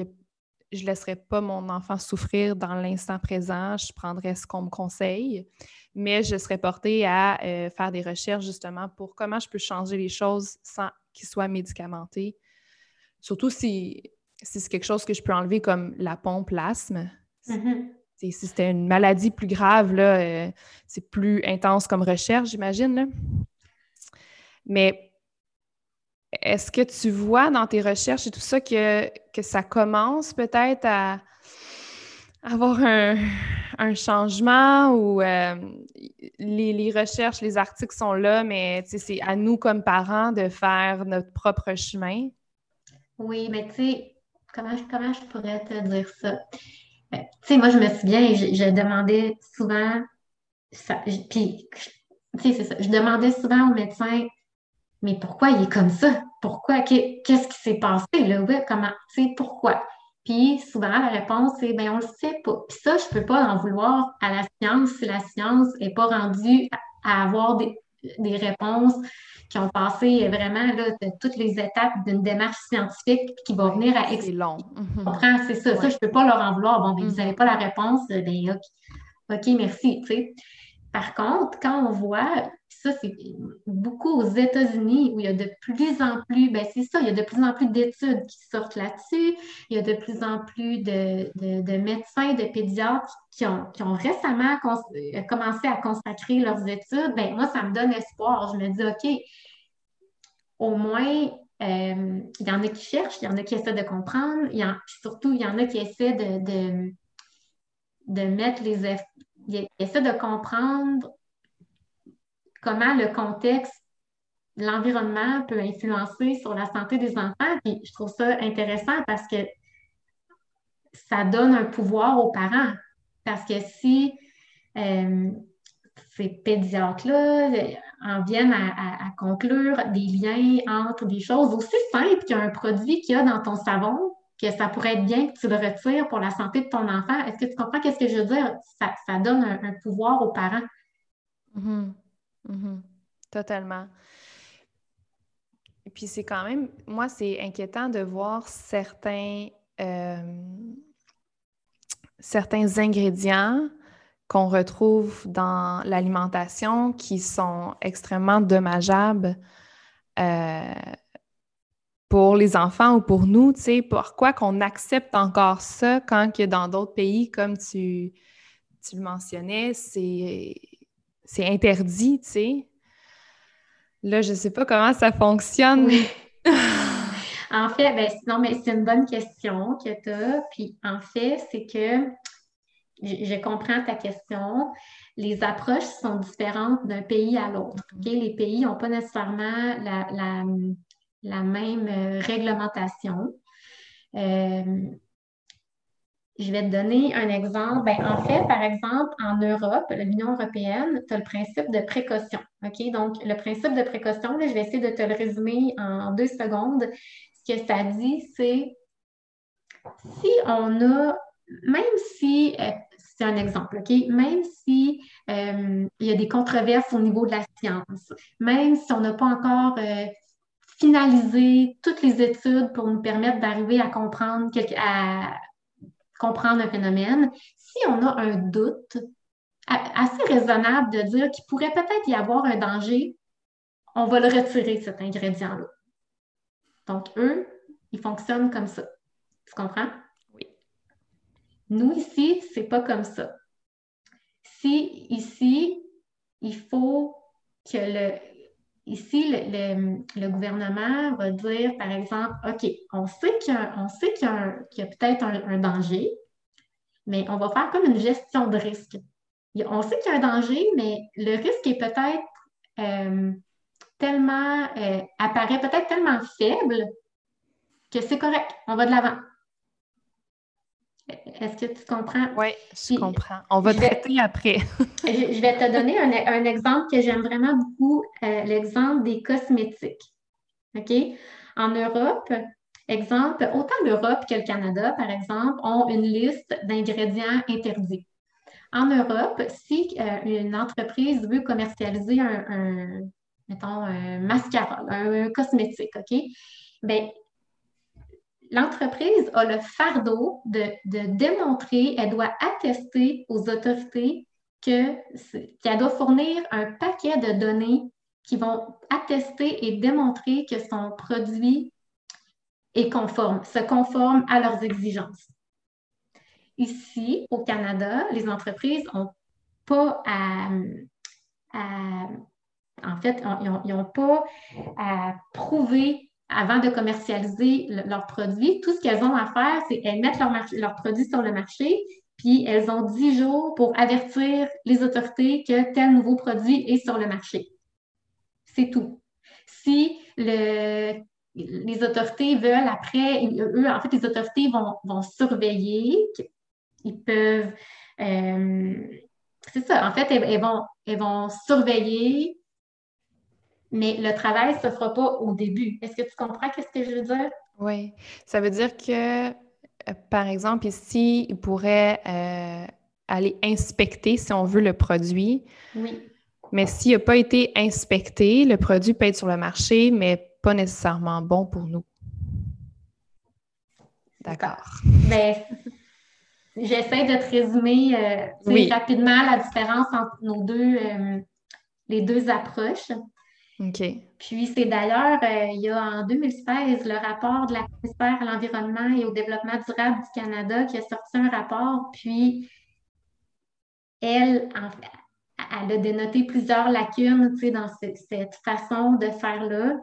je ne laisserais pas mon enfant souffrir dans l'instant présent. Je prendrais ce qu'on me conseille, mais je serais portée à euh, faire des recherches justement pour comment je peux changer les choses sans qu'ils soient médicamentés. Surtout si, si c'est quelque chose que je peux enlever comme la pompe, l'asthme. Mhm. T'sais, Si c'était une maladie plus grave, là, euh, c'est plus intense comme recherche, j'imagine. Mais est-ce que tu vois dans tes recherches et tout ça que, ça commence peut-être à avoir un, changement ou euh, les, recherches, les articles sont là, mais c'est à nous comme parents de faire notre propre chemin? Oui, mais tu sais, comment, je- pourrais te dire ça? Euh, Tu sais, moi, je me souviens, je, je demandais souvent, puis, tu sais, c'est ça, je demandais souvent au médecin, mais pourquoi il est comme ça? Pourquoi? Qu'est- Qu'est-ce qui s'est passé, là? Ouais, comment? Tu sais, pourquoi? Puis, souvent, la réponse, c'est, ben, on le sait pas. Puis ça, je peux pas en vouloir à la science si la science est pas rendue à, avoir des, des réponses qui ont passé vraiment, là, de toutes les étapes d'une démarche scientifique qui va venir à C'est long. Mhm. comprends, c'est ça. Ça, je peux pas leur en vouloir. Bon, ben, vous Mhm. n'avez pas la réponse, euh, ben, OK, OK, merci. Par contre, quand on voit, ça, c'est beaucoup aux États-Unis où il y a de plus en plus, ben, c'est ça, il y a de plus en plus d'études qui sortent là-dessus. Il y a de plus en plus de, de- de médecins, de pédiatres qui ont, qui ont récemment euh, commencé à consacrer leurs études. Ben, moi, ça me donne espoir. Je me dis, OK, au moins, euh, il y en a qui cherchent, il y en a qui essaient de comprendre, il y surtout, il y en a qui essaient de, de, mettre les... eff- Ils essaient de comprendre comment le contexte, l'environnement peut influencer sur la santé des enfants. Puis je trouve ça intéressant parce que ça donne un pouvoir aux parents. Parce que si euh, ces pédiatres-là euh, en viennent à, conclure des liens entre des choses aussi simples qu'un produit qu'il y a dans ton savon, que ça pourrait être bien que tu le retires pour la santé de ton enfant. Est-ce que tu comprends qu'est-ce que je veux dire? Ça, donne un, pouvoir aux parents. Mhm. Mhm. Totalement. Puis c'est quand même, moi, c'est inquiétant de voir certains, euh, certains ingrédients qu'on retrouve dans l'alimentation qui sont extrêmement dommageables euh, pour les enfants ou pour nous, tu sais, pourquoi qu'on accepte encore ça quand que dans d'autres pays, comme tu, tu le mentionnais, c'est c'est interdit, tu sais. Là, je sais pas comment ça fonctionne. Oui. *laughs* En fait, ben, non, mais c'est une bonne question que tu as. Puis en fait, c'est que je, je comprends ta question. Les approches sont différentes d'un pays à l'autre. ok? Les pays n'ont pas nécessairement la, la- la même euh, réglementation. Euh, je vais te donner un exemple. Ben, en fait, par exemple, en Europe, l'Union européenne, tu as le principe de précaution. Donc, le principe de précaution, là, je vais essayer de te le résumer en deux secondes. Ce que ça dit, c'est si on a, même si, euh, c'est un exemple, OK? Même si euh, il y a des controverses au niveau de la science, même si on n'a pas encore euh, finalisé toutes les études pour nous permettre d'arriver à comprendre quelque- à comprendre un phénomène, si on a un doute assez raisonnable de dire qu'il pourrait peut-être y avoir un danger, on va le retirer, cet ingrédient-là. Donc, eux, ils fonctionnent comme ça. Tu comprends? Oui. Nous, ici, c'est pas comme ça. Si ici, il faut que le. Ici, le, gouvernement va dire, par exemple, OK, on sait qu'il y a, peut-être un, un danger, mais on va faire comme une gestion de risque. On sait qu'il y a un danger, mais le risque est peut-être euh, tellement, euh, apparaît peut-être tellement faible que c'est correct, on va de l'avant. Est-ce que tu comprends? Oui, je comprends. On va traiter après. *laughs* je, vais te donner un, exemple que j'aime vraiment beaucoup, euh, l'exemple des cosmétiques. OK? En Europe, exemple, autant l'Europe que le Canada, par exemple, ont une liste d'ingrédients interdits. En Europe, si euh, une entreprise veut commercialiser un, mettons, un mascara, un, cosmétique, OK? Bien, l'entreprise a le fardeau de, démontrer, elle doit attester aux autorités qu'elle doit fournir un paquet de données qui vont attester et démontrer que son produit est conforme, se conforme à leurs exigences. Ici, au Canada, les entreprises n'ont pas à, en fait, ils n'ont pas à prouver avant de commercialiser leurs produits. Tout ce qu'elles ont à faire, c'est qu'elles mettent leurs produits sur le marché, puis elles ont 10 jours pour avertir les autorités que tel nouveau produit est sur le marché. C'est tout. Si le, les autorités veulent après, eux, en fait, les autorités vont, surveiller, ils peuvent, euh, c'est ça, en fait, elles vont surveiller, mais le travail ne se fera pas au début. Est-ce que tu comprends ce que je veux dire? Oui, ça veut dire que, euh, par exemple, ici, ils pourraient euh, aller inspecter, si on veut, le produit. Oui. Mais s'il n'a pas été inspecté, le produit peut être sur le marché, mais pas nécessairement bon pour nous. D'accord. Mais j'essaie de te résumer euh, rapidement la différence entre nos deux, euh, les deux approches. Puis c'est d'ailleurs, euh, il y a en 2016 le rapport de la commissaire à l'environnement et au développement durable du Canada qui a sorti un rapport. Puis elle, en fait, elle a dénoté plusieurs lacunes dans cette façon de faire là.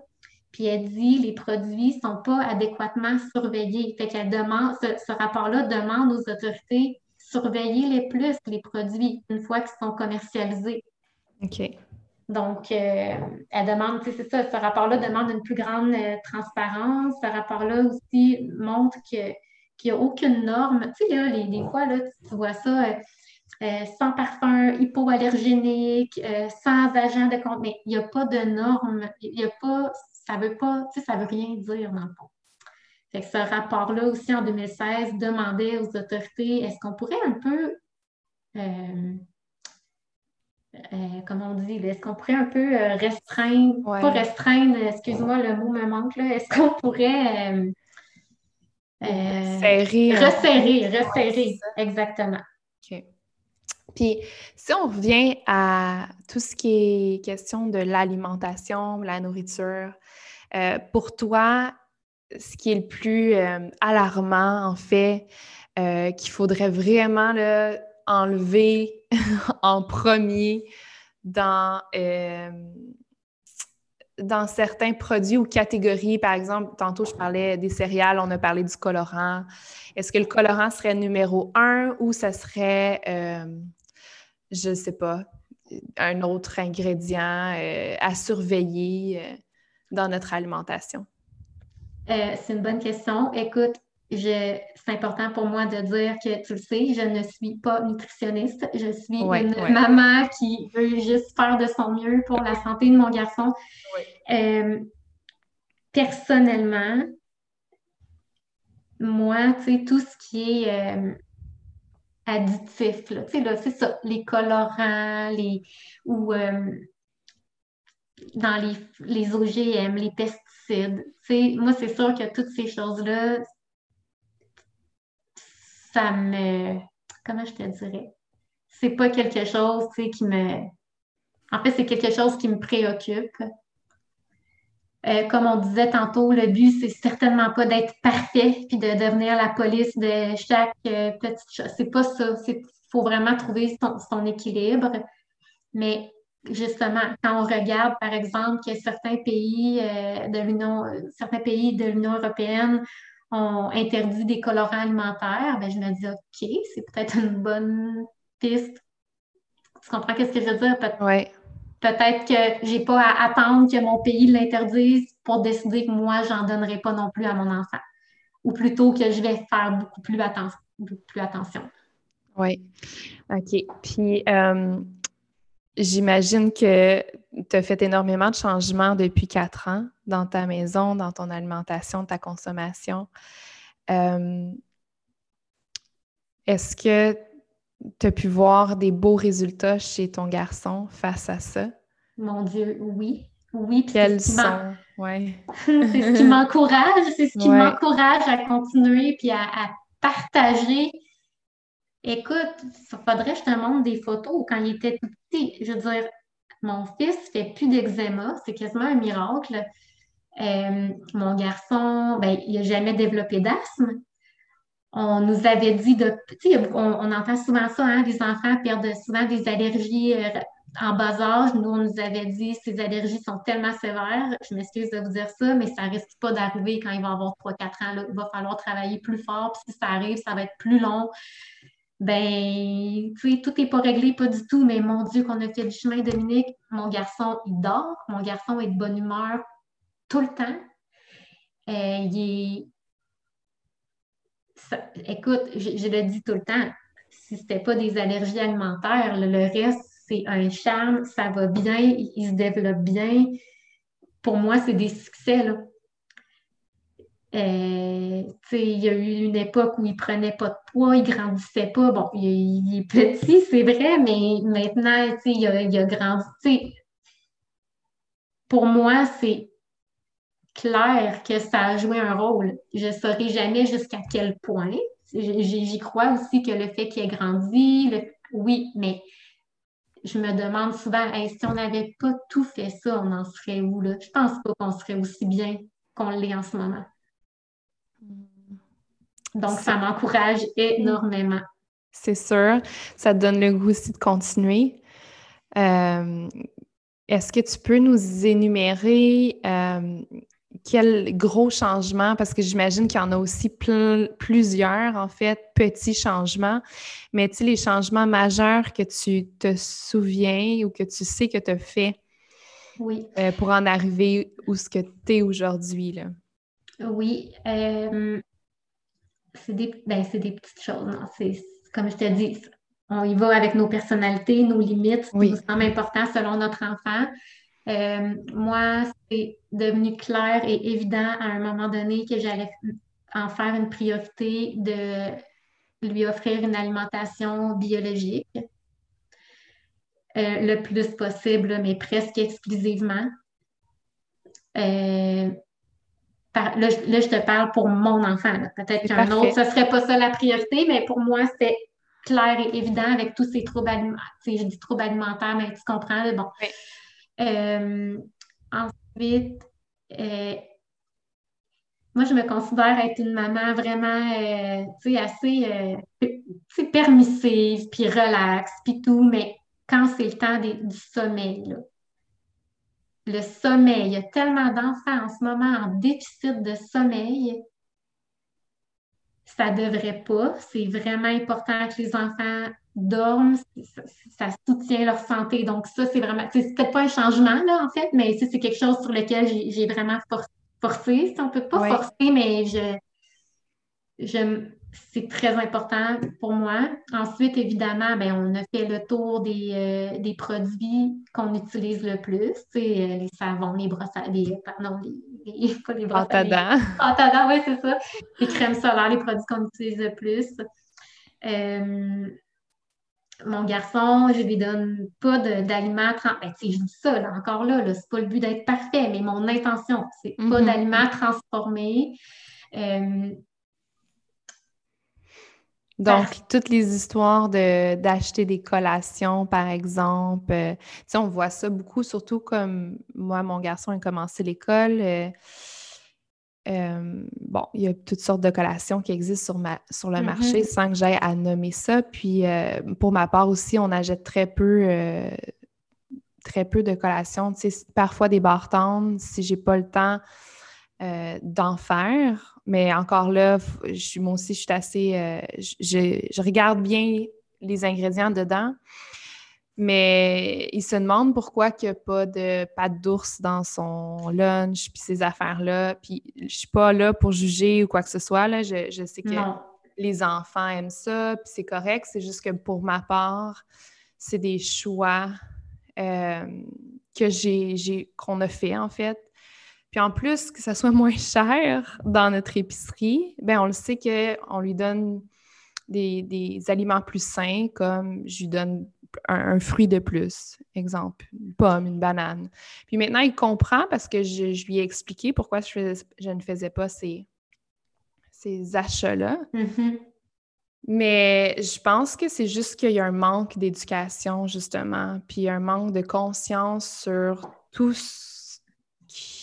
Puis elle dit les produits ne sont pas adéquatement surveillés. Fait qu'elle demande, ce, rapport-là demande aux autorités surveiller les plus les produits une fois qu'ils sont commercialisés. OK. Donc, euh, elle demande, tu sais, c'est ça, ce rapport-là demande une plus grande euh, transparence. Ce rapport-là aussi montre qu'il n'y a aucune norme. Tu sais, là, les, des fois, là, tu, vois ça, euh, sans parfum, hypoallergénique, sans agent de compte, mais il n'y a pas de norme. Il n'y a pas ça veut pas, tu sais, ça veut rien dire dans le fond. Fait que ce rapport-là aussi en 2016 demandait aux autorités est-ce qu'on pourrait un peu euh, euh, comment on dit, est-ce qu'on pourrait un peu euh, restreindre, pas restreindre, excuse-moi, le mot me manque là, est-ce qu'on pourrait resserrer, resserrer, exactement. OK. Puis, si on revient à tout ce qui est question de l'alimentation, la nourriture, euh, pour toi, ce qui est le plus euh, alarmant, en fait, euh, qu'il faudrait vraiment enlever *laughs* en premier dans, dans certains produits ou catégories. Par exemple, tantôt, je parlais des céréales, on a parlé du colorant. Est-ce que le colorant serait numéro un ou ça serait, je ne sais pas, un autre ingrédient à surveiller? dans notre alimentation? Euh, c'est une bonne question. Écoute, c'est important pour moi de dire que tu le sais, je ne suis pas nutritionniste. Je suis une maman qui veut juste faire de son mieux pour la santé de mon garçon. Euh, personnellement, moi, tu sais, tout ce qui est euh, additif, tu sais, c'est ça, les colorants, les ou dans les, les OGM, les pesticides. moi, c'est sûr que toutes ces choses-là, ça me. Comment je te dirais? C'est pas quelque chose qui me. En fait, c'est quelque chose qui me préoccupe. Euh, comme on disait tantôt, le but, c'est certainement pas d'être parfait puis de devenir la police de chaque euh, petite chose. C'est pas ça. Il faut vraiment trouver son, son équilibre. Mais justement, quand on regarde, par exemple, que certains pays euh, de l'Union, certains pays de l'Union européenne on interdit des colorants alimentaires, ben, je me dis, OK, c'est peut-être une bonne piste. Tu comprends ce que je veux dire? Peut- Oui. Peut-être que j'ai pas à attendre que mon pays l'interdise pour décider que moi, j'en donnerai pas non plus à mon enfant. Ou plutôt que je vais faire beaucoup plus, beaucoup plus attention. Oui. OK. Puis, euh, j'imagine que tu as fait énormément de changements depuis quatre ans dans ta maison, dans ton alimentation, ta consommation. Euh, est-ce que tu as pu voir des beaux résultats chez ton garçon face à ça? Mon Dieu, oui. Oui. Quels sont? Ouais. *laughs* c'est ce qui m'encourage, c'est ce qui m'encourage à continuer puis à, à partager Écoute, il faudrait que je te montre des photos quand il était tout petit. Je veux dire, mon fils fait plus d'eczéma, c'est quasiment un miracle. Euh, mon garçon, ben, il n'a jamais développé d'asthme. On nous avait dit de. On, on entend souvent ça, hein, les enfants perdent souvent des allergies euh, en bas âge. Nous, on nous avait dit ces allergies sont tellement sévères. Je m'excuse de vous dire ça, mais ça risque pas d'arriver quand il va avoir 3-4 ans. Il va falloir travailler plus fort. Puis si ça arrive, ça va être plus long ben, tout n'est pas réglé, pas du tout, mais mon Dieu, qu'on a fait du chemin, Dominique. Mon garçon, il dort. Mon garçon est de bonne humeur tout le temps. Euh, il Écoute, je, le dis tout le temps, si ce n'était pas des allergies alimentaires, le, reste, c'est un charme, ça va bien, il, se développe bien. Pour moi, c'est des succès, là. Euh, il y a eu une époque où il prenait pas de poids, il grandissait pas. Bon, il, est petit, c'est vrai, mais maintenant, il a, il a grandi. Pour moi, c'est clair que ça a joué un rôle. Je ne saurais jamais jusqu'à quel point. J'y crois aussi que le fait qu'il ait grandi, oui, mais je me demande souvent, si on n'avait pas tout fait ça, on en serait où là? Je pense pas qu'on serait aussi bien qu'on l'est en ce moment. Donc, ça m'encourage énormément. C'est sûr. Ça te donne le goût aussi de continuer. Euh, est-ce que tu peux nous énumérer euh, quels gros changements, parce que j'imagine qu'il y en a aussi plusieurs, en fait, petits changements, mais tu les changements majeurs que tu te souviens ou que tu sais que tu as fait oui. Euh, pour en arriver où ce que tu es aujourd'hui, Oui c'est des, ben, des petites choses. C'est, comme je te dis, on y va avec nos personnalités, nos limites, ce qui nous semble important selon notre enfant. Euh, moi, c'est devenu clair et évident à un moment donné que j'allais en faire une priorité de lui offrir une alimentation biologique euh, le plus possible, mais presque exclusivement. Euh, là, je te parle pour mon enfant. Peut-être qu'un autre, ce ne serait pas ça la priorité, mais pour moi, c'était clair et évident avec tous ces troubles alimentaires. Je dis troubles alimentaires, mais tu comprends. Bon. Euh, ensuite, euh, moi, je me considère être une maman vraiment, euh, assez permissive, puis relaxe, puis tout, mais quand c'est le temps du sommeil, là, le sommeil. Il y a tellement d'enfants en ce moment en déficit de sommeil. Ça ne devrait pas. C'est vraiment important que les enfants dorment. Ça, soutient leur santé. Donc, ça, c'est vraiment. C'est peut-être pas un changement, là, en fait, mais c'est quelque chose sur lequel j'ai vraiment forcé. Si on ne peut pas forcer, mais je, je, c'est très important pour moi. Ensuite, évidemment, ben, on a fait le tour des, euh, produits qu'on utilise le plus, euh, les savons, les brosses à les, pardon, les, *laughs* pas les brosses *laughs* à dents. oui, c'est ça. Les crèmes solaires, les produits qu'on utilise le plus. Euh, mon garçon, je lui donne pas d'aliments ben, je dis ça, encore là, là c'est pas le but d'être parfait, mais mon intention, c'est pas mm-hmm. d'aliments transformés. Donc, toutes les histoires d'acheter des collations, par exemple, euh, tu sais, on voit ça beaucoup, surtout comme moi, mon garçon a commencé l'école. Euh, euh, bon, il y a toutes sortes de collations qui existent sur, ma, sur le marché mm-hmm. sans que j'aille à nommer ça. Puis, pour ma part aussi, on achète très peu, très peu de collations. Tu sais, parfois des bartendes, si j'ai pas le temps euh, d'en faire. Mais encore là, je, moi aussi, je suis assez. Euh, je, regarde bien les ingrédients dedans. Mais il se demande pourquoi il n'y a pas de pâte d'ours dans son lunch, puis ces affaires-là. Puis je suis pas là pour juger ou quoi que ce soit. Là. Je, sais que les enfants aiment ça, puis c'est correct. C'est juste que pour ma part, c'est des choix euh, que j'ai qu'on a fait, en fait. Puis en plus, que ça soit *laughs* moins cher dans notre épicerie, ben on le sait qu'on lui donne des, aliments plus sains, comme je lui donne un, fruit de plus, exemple, une pomme, une banane. Puis maintenant, il comprend parce que je, lui ai expliqué pourquoi je, je ne faisais pas ces, ces achats-là. Mm-hmm. Mais je pense que c'est juste qu'il y a un manque d'éducation, justement, puis un manque de conscience sur tout ce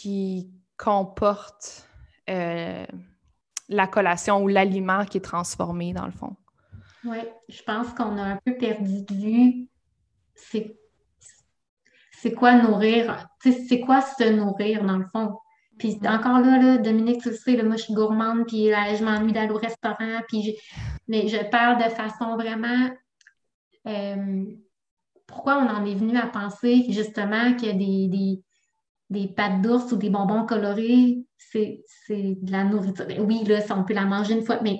qui comporte euh, la collation ou l'aliment qui est transformé, dans le fond. Oui, je pense qu'on a un peu perdu de vue c'est quoi nourrir, c'est quoi se nourrir, dans le fond. Puis encore là, là, Dominique, tu le sais, moi, je suis gourmande, puis je m'ennuie d'aller au restaurant, puis mais je parle de façon vraiment... Euh, pourquoi on en est venu à penser justement que des, des, des pâtes d'ours ou des bonbons colorés, c'est de la nourriture. Ben oui, là, ça, on peut la manger une fois, mais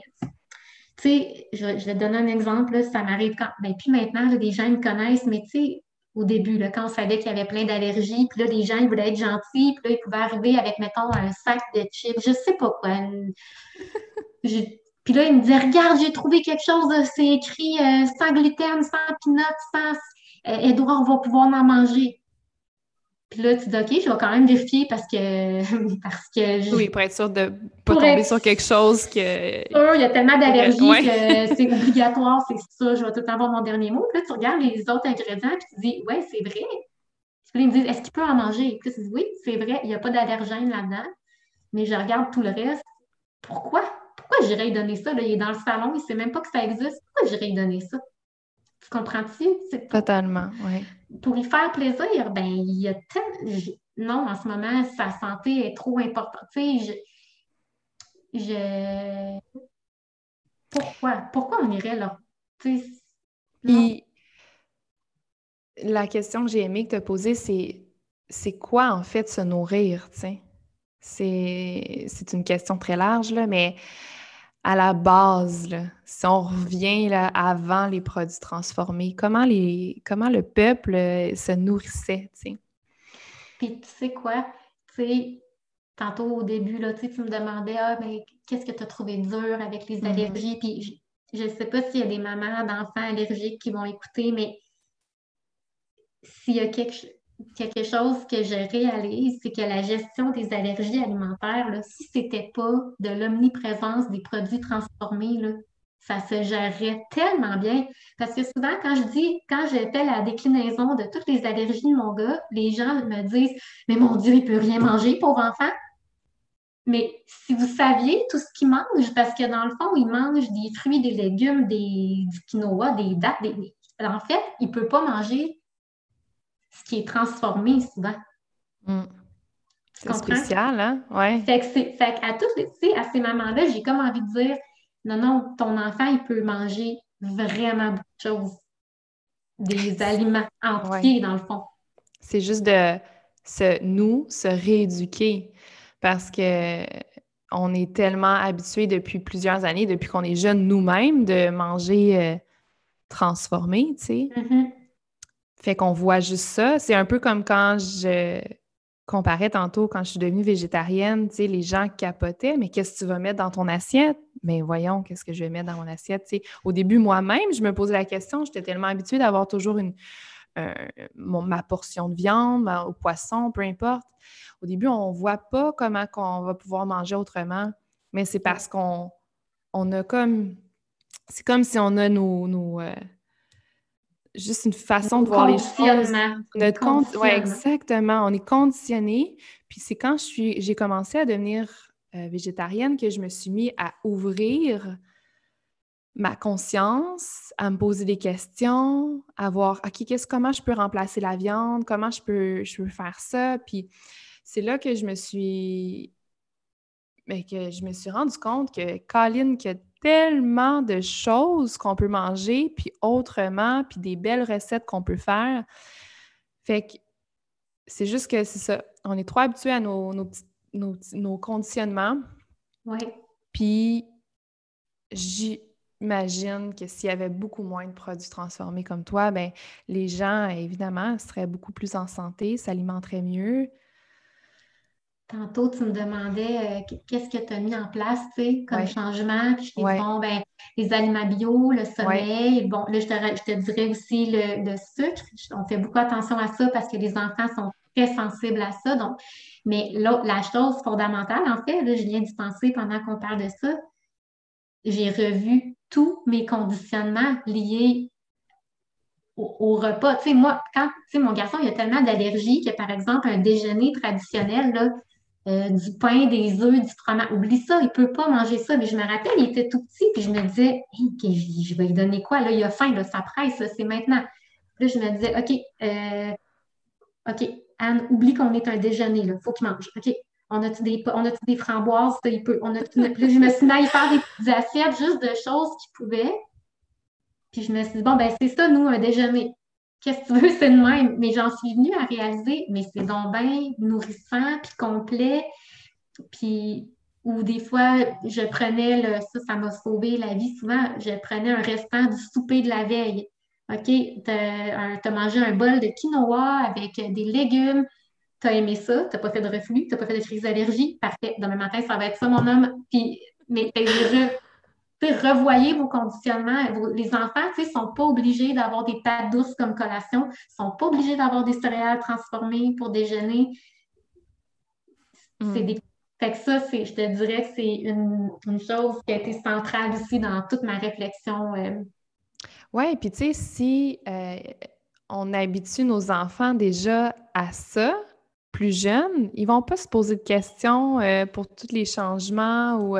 tu sais, je, vais te donner un exemple, ça m'arrive quand. Ben, puis maintenant, là, les gens me connaissent, mais tu sais, au début, là, quand on savait qu'il y avait plein d'allergies, puis là, les gens, ils voulaient être gentils, puis là, ils pouvaient arriver avec, mettons, un sac de chips, je sais pas quoi. *laughs* Puis là, ils me disaient, regarde, j'ai trouvé quelque chose, c'est écrit euh, sans gluten, sans peanuts, sans... Euh, Edouard va pouvoir en manger. Puis là, tu dis, OK, je vais quand même vérifier parce que. *laughs* parce que Oui, pour être sûr de ne pas tomber sur quelque chose que. il y a tellement d'allergies que c'est obligatoire, c'est ça, je vais tout le temps avoir mon dernier mot. Puis là, tu regardes les autres ingrédients, puis tu dis, ouais, c'est vrai. Puis là, ils me disent, est-ce qu'il peut en manger? Puis là, tu dis, oui, c'est vrai, il n'y a pas d'allergène là-dedans. Mais je regarde tout le reste. Pourquoi? Pourquoi j'irais lui donner ça? il est dans le salon, il ne sait même pas que ça existe. Pourquoi j'irais lui donner ça? Tu comprends-tu? Totalement, oui. Pour y faire plaisir, ben il y a tellement. Non, en ce moment, sa santé est trop importante. Tu je. Pourquoi? Pourquoi on irait là? Tu la question que j'ai aimé te poser, c'est c'est quoi en fait se nourrir, tu? C'est une question très large, mais à la base, si on revient là, avant les produits transformés, comment, les, comment le peuple euh, se nourrissait, tu sais? Puis tu sais quoi? Tu sais, tantôt au début, là, tu me demandais, ah, ben, qu'est-ce que tu as trouvé dur avec les mm-hmm. allergies? Puis je ne sais pas s'il y a des mamans d'enfants allergiques qui vont écouter, mais s'il y a quelque chose quelque chose que je réalise, c'est que la gestion des allergies alimentaires, si ce n'était pas de l'omniprésence des produits transformés, ça se gérerait tellement bien. Parce que souvent, quand je dis, quand j'ai fait la déclinaison de toutes les allergies de mon gars, les gens me disent Mais mon Dieu, il ne peut rien manger, pauvre enfant. Mais si vous saviez tout ce qu'il mange, parce que dans le fond, il mange des fruits, des légumes, des, du quinoa, des dattes, des... en fait, il ne peut pas manger ce qui est transformé souvent. Mm. C'est spécial, hein? Ouais. Fait que, fait à tous à ces moments-là, j'ai comme envie de dire non, non, ton enfant, il peut manger vraiment beaucoup de choses. Des aliments entiers, dans le fond. C'est juste de se, nous, se rééduquer parce que on est tellement habitués depuis plusieurs années, depuis qu'on est jeunes nous-mêmes, de manger euh, transformé, tu sais. Mm-hmm. Fait qu'on voit juste ça. C'est un peu comme quand je comparais tantôt, quand je suis devenue végétarienne, tu sais, les gens capotaient, mais qu'est-ce que tu vas mettre dans ton assiette? Mais voyons, qu'est-ce que je vais mettre dans mon assiette? Au début, moi-même, je me posais la question, j'étais tellement habituée d'avoir toujours une, ma portion de viande, au poisson, peu importe. Au début, on ne voit pas comment on va pouvoir manger autrement, mais c'est parce qu'on on a comme... C'est comme si on a nos, euh, juste une façon de voir les choses. Notre Oui, exactement. On est conditionné. Puis c'est quand j'ai commencé à devenir euh, végétarienne que je me suis mis à ouvrir ma conscience, à me poser des questions, à voir, OK, qu'est-ce, comment je peux remplacer la viande, comment je peux, je peux faire ça? Puis c'est là que je me suis mais que je me suis rendu compte que Colin, a tellement de choses qu'on peut manger, puis autrement, puis des belles recettes qu'on peut faire. Fait que c'est juste que c'est ça. On est trop habitué à nos, nos, nos, conditionnements. Oui. Puis j'imagine que s'il y avait beaucoup moins de produits transformés comme toi, ben les gens, évidemment, seraient beaucoup plus en santé, s'alimenteraient mieux. Tantôt, tu me demandais euh, qu'est-ce que tu as mis en place, tu sais, comme changement. Puis je t'ai dit, bon, ben, les aliments bio, le sommeil. Bon, là, je te, je te dirais aussi le, le, sucre. On fait beaucoup attention à ça parce que les enfants sont très sensibles à ça. Donc, mais là, la chose fondamentale, en fait, là, je viens d'y penser pendant qu'on parle de ça, j'ai revu tous mes conditionnements liés au, repas. Tu sais, moi, quand, tu sais, mon garçon, il a tellement d'allergies que, par exemple, un déjeuner traditionnel, là, euh, du pain, des œufs, du fromage. Oublie ça, il ne peut pas manger ça. Mais je me rappelle, il était tout petit, puis je me disais, je vais lui donner quoi? Là, il a faim, là, ça presse, c'est maintenant. Puis là, je me disais, OK, euh, OK, Anne, oublie qu'on est un déjeuner, il faut qu'il mange. OK, on a-tu des, des framboises? Il peut, on a je me suis mis à faire des assiettes juste de choses qu'il pouvait. Puis je me suis dit, bon, ben c'est ça, nous, un déjeuner. Qu'est-ce que tu veux, c'est de même. Mais j'en suis venue à réaliser, mais c'est donc bien nourrissant, puis complet. Puis, ou des fois, je prenais le, ça, ça m'a sauvé la vie souvent, je prenais un restant du souper de la veille. OK, tu as, mangé un bol de quinoa avec des légumes, tu as aimé ça, tu n'as pas fait de reflux, tu n'as pas fait de crise d'allergie, parfait. Demain matin, ça va être ça, mon homme. Puis, mais revoyez vos conditionnements. les enfants ne sont pas obligés d'avoir des pâtes douces comme collation, ne sont pas obligés d'avoir des céréales transformées pour déjeuner. C'est mm. des fait que ça, je te dirais que c'est une, chose qui a été centrale aussi dans toute ma réflexion. Euh. Oui, puis tu sais, si euh, on habitue nos enfants déjà à ça, plus jeunes, ils vont pas se poser de questions euh, pour tous les changements ou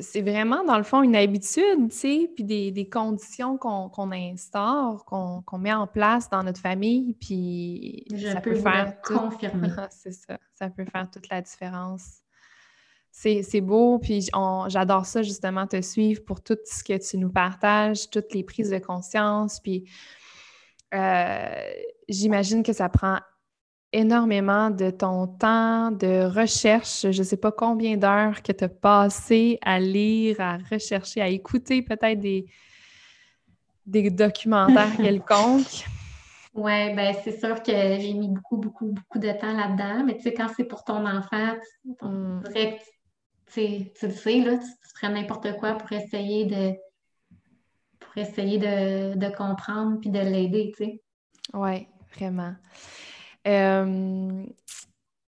c'est vraiment, dans le fond, une habitude, tu sais, puis des, conditions qu'on instaure, qu'on met en place dans notre famille, puis ça peut faire confirmer. *laughs* c'est ça, ça peut faire toute la différence. C'est beau, puis j'adore ça, justement, te suivre pour tout ce que tu nous partages, toutes les prises de conscience, puis euh, j'imagine que ça prend énormément de ton temps de recherche. Je ne sais pas combien d'heures que tu as passé à lire, à rechercher, à écouter peut-être des, des documentaires *laughs* quelconques. Oui, ben c'est sûr que j'ai mis beaucoup, beaucoup, beaucoup de temps là-dedans. Mais tu sais, quand c'est pour ton enfant, tu, mm. tu le sais, là, tu, ferais n'importe quoi pour essayer de pour essayer de, de comprendre puis de l'aider, tu sais. Oui, vraiment. Euh,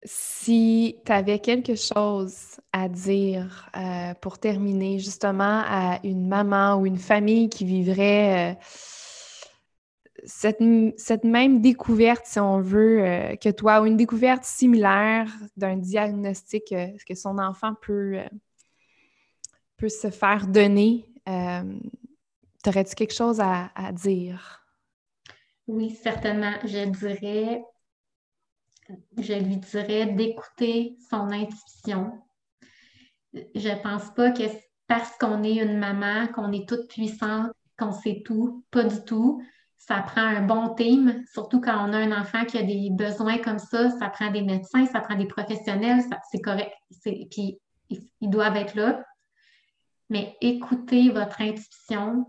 si tu avais quelque chose à dire euh, pour terminer, justement, à une maman ou une famille qui vivrait euh, cette, même découverte, si on veut, que toi, ou une découverte similaire d'un diagnostic que son enfant peut, peut se faire donner, t'aurais-tu quelque chose à dire? Oui, certainement. Je dirais je lui dirais d'écouter son intuition. Je ne pense pas que parce qu'on est une maman, qu'on est toute puissante, qu'on sait tout, pas du tout. Ça prend un bon team, surtout quand on a un enfant qui a des besoins comme ça, ça prend des médecins, ça prend des professionnels, c'est correct. Puis ils doivent être là. Mais écoutez votre intuition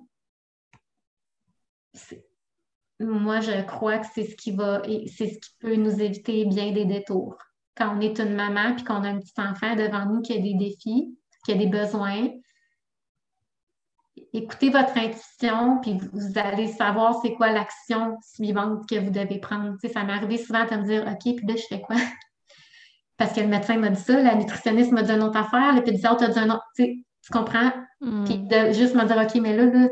moi, je crois que c'est ce qui va, c'est ce qui peut nous éviter bien des détours. Quand on est une maman puis qu'on a un petit enfant devant nous qui a des défis, qui a des besoins, écoutez votre intuition, puis vous allez savoir c'est quoi l'action suivante que vous devez prendre. ça m'est arrivé souvent de me dire OK, puis là, je fais quoi? *laughs* Parce que le médecin m'a dit ça, la nutritionniste m'a dit une autre affaire, le pédiatre a dit un autre. Tu comprends? Hmm. Puis de juste me dire OK, mais là, là,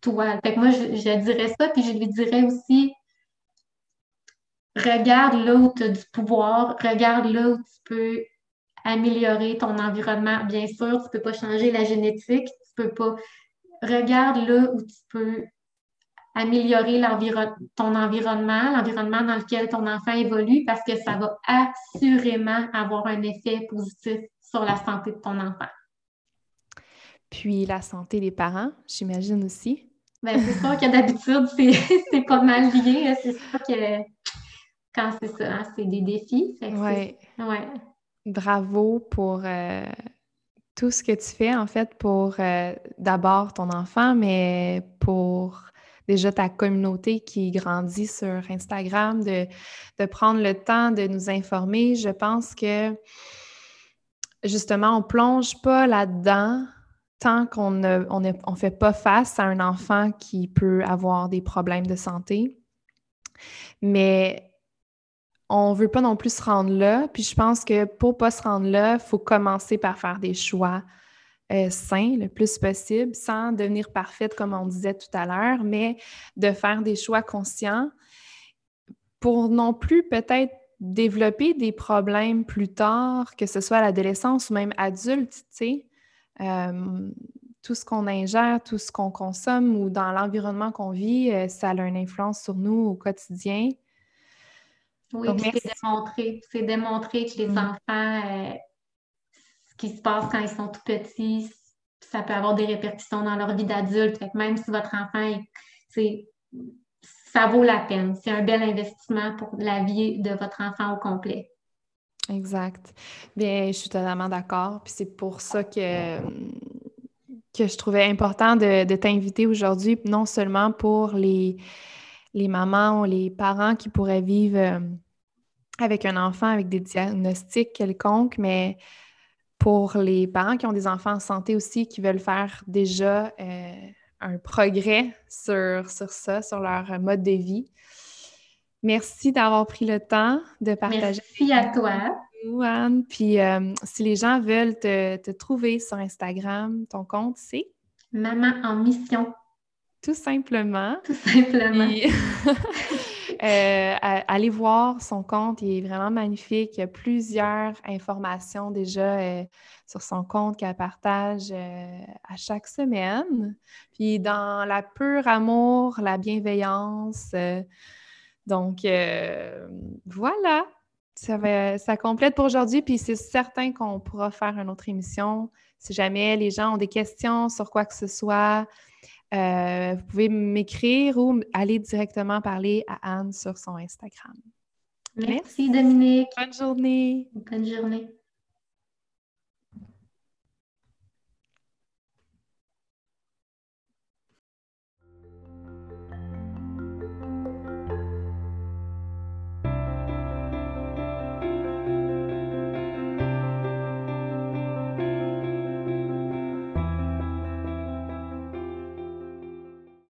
toi. Fait que moi, je, dirais ça, puis je lui dirais aussi regarde là où tu as du pouvoir, regarde là où tu peux améliorer ton environnement. Bien sûr, tu ne peux pas changer la génétique, tu peux pas. Regarde là où tu peux améliorer ton environnement, l'environnement dans lequel ton enfant évolue, parce que ça va assurément avoir un effet positif sur la santé de ton enfant. Puis la santé des parents, j'imagine aussi. Bien, c'est sûr que d'habitude, c'est *laughs* pas mal lié. C'est sûr que quand c'est ça, hein, c'est des défis. Oui. Ouais. Bravo pour euh, tout ce que tu fais, en fait, pour euh, d'abord ton enfant, mais pour déjà ta communauté qui grandit sur Instagram, de, prendre le temps de nous informer. Je pense que justement, on plonge pas là-dedans tant qu'on ne on fait pas face à un enfant qui peut avoir des problèmes de santé. Mais on veut pas non plus se rendre là. Puis je pense que pour pas se rendre là, il faut commencer par faire des choix euh, sain le plus possible, sans devenir parfaite, comme on disait tout à l'heure, mais de faire des choix conscients pour non plus peut-être développer des problèmes plus tard, que ce soit à l'adolescence ou même adulte, tu sais. Euh, tout ce qu'on ingère, tout ce qu'on consomme ou dans l'environnement qu'on vit, euh, ça a une influence sur nous au quotidien. Oui, c'est démontré, c'est démontré que les mm. enfants, qui se passe quand ils sont tout petits, ça peut avoir des répercussions dans leur vie d'adulte. même si votre enfant, est, ça vaut la peine. C'est un bel investissement pour la vie de votre enfant au complet. Exact. Bien, je suis totalement d'accord. Puis c'est pour ça que, que je trouvais important de, de t'inviter aujourd'hui, non seulement pour les, les mamans ou les parents qui pourraient vivre euh, avec un enfant avec des diagnostics quelconques, mais pour les parents qui ont des enfants en santé aussi, qui veulent faire déjà euh, un progrès sur, sur ça, sur leur mode de vie. Merci d'avoir pris le temps de partager. Merci à toi. Anne. Puis euh, si les gens veulent te, trouver sur Instagram, ton compte, c'est? Maman en mission. Tout simplement. Tout simplement. *laughs* Euh, allez voir son compte, il est vraiment magnifique. Il y a plusieurs informations déjà euh, sur son compte qu'elle partage euh, à chaque semaine. Puis dans la pure amour, la bienveillance. Donc voilà, ça, ça complète pour aujourd'hui. Puis c'est certain qu'on pourra faire une autre émission si jamais les gens ont des questions sur quoi que ce soit. Euh, vous pouvez m'écrire ou aller directement parler à Anne sur son Instagram. Merci, Dominique. Bonne journée. Bonne journée.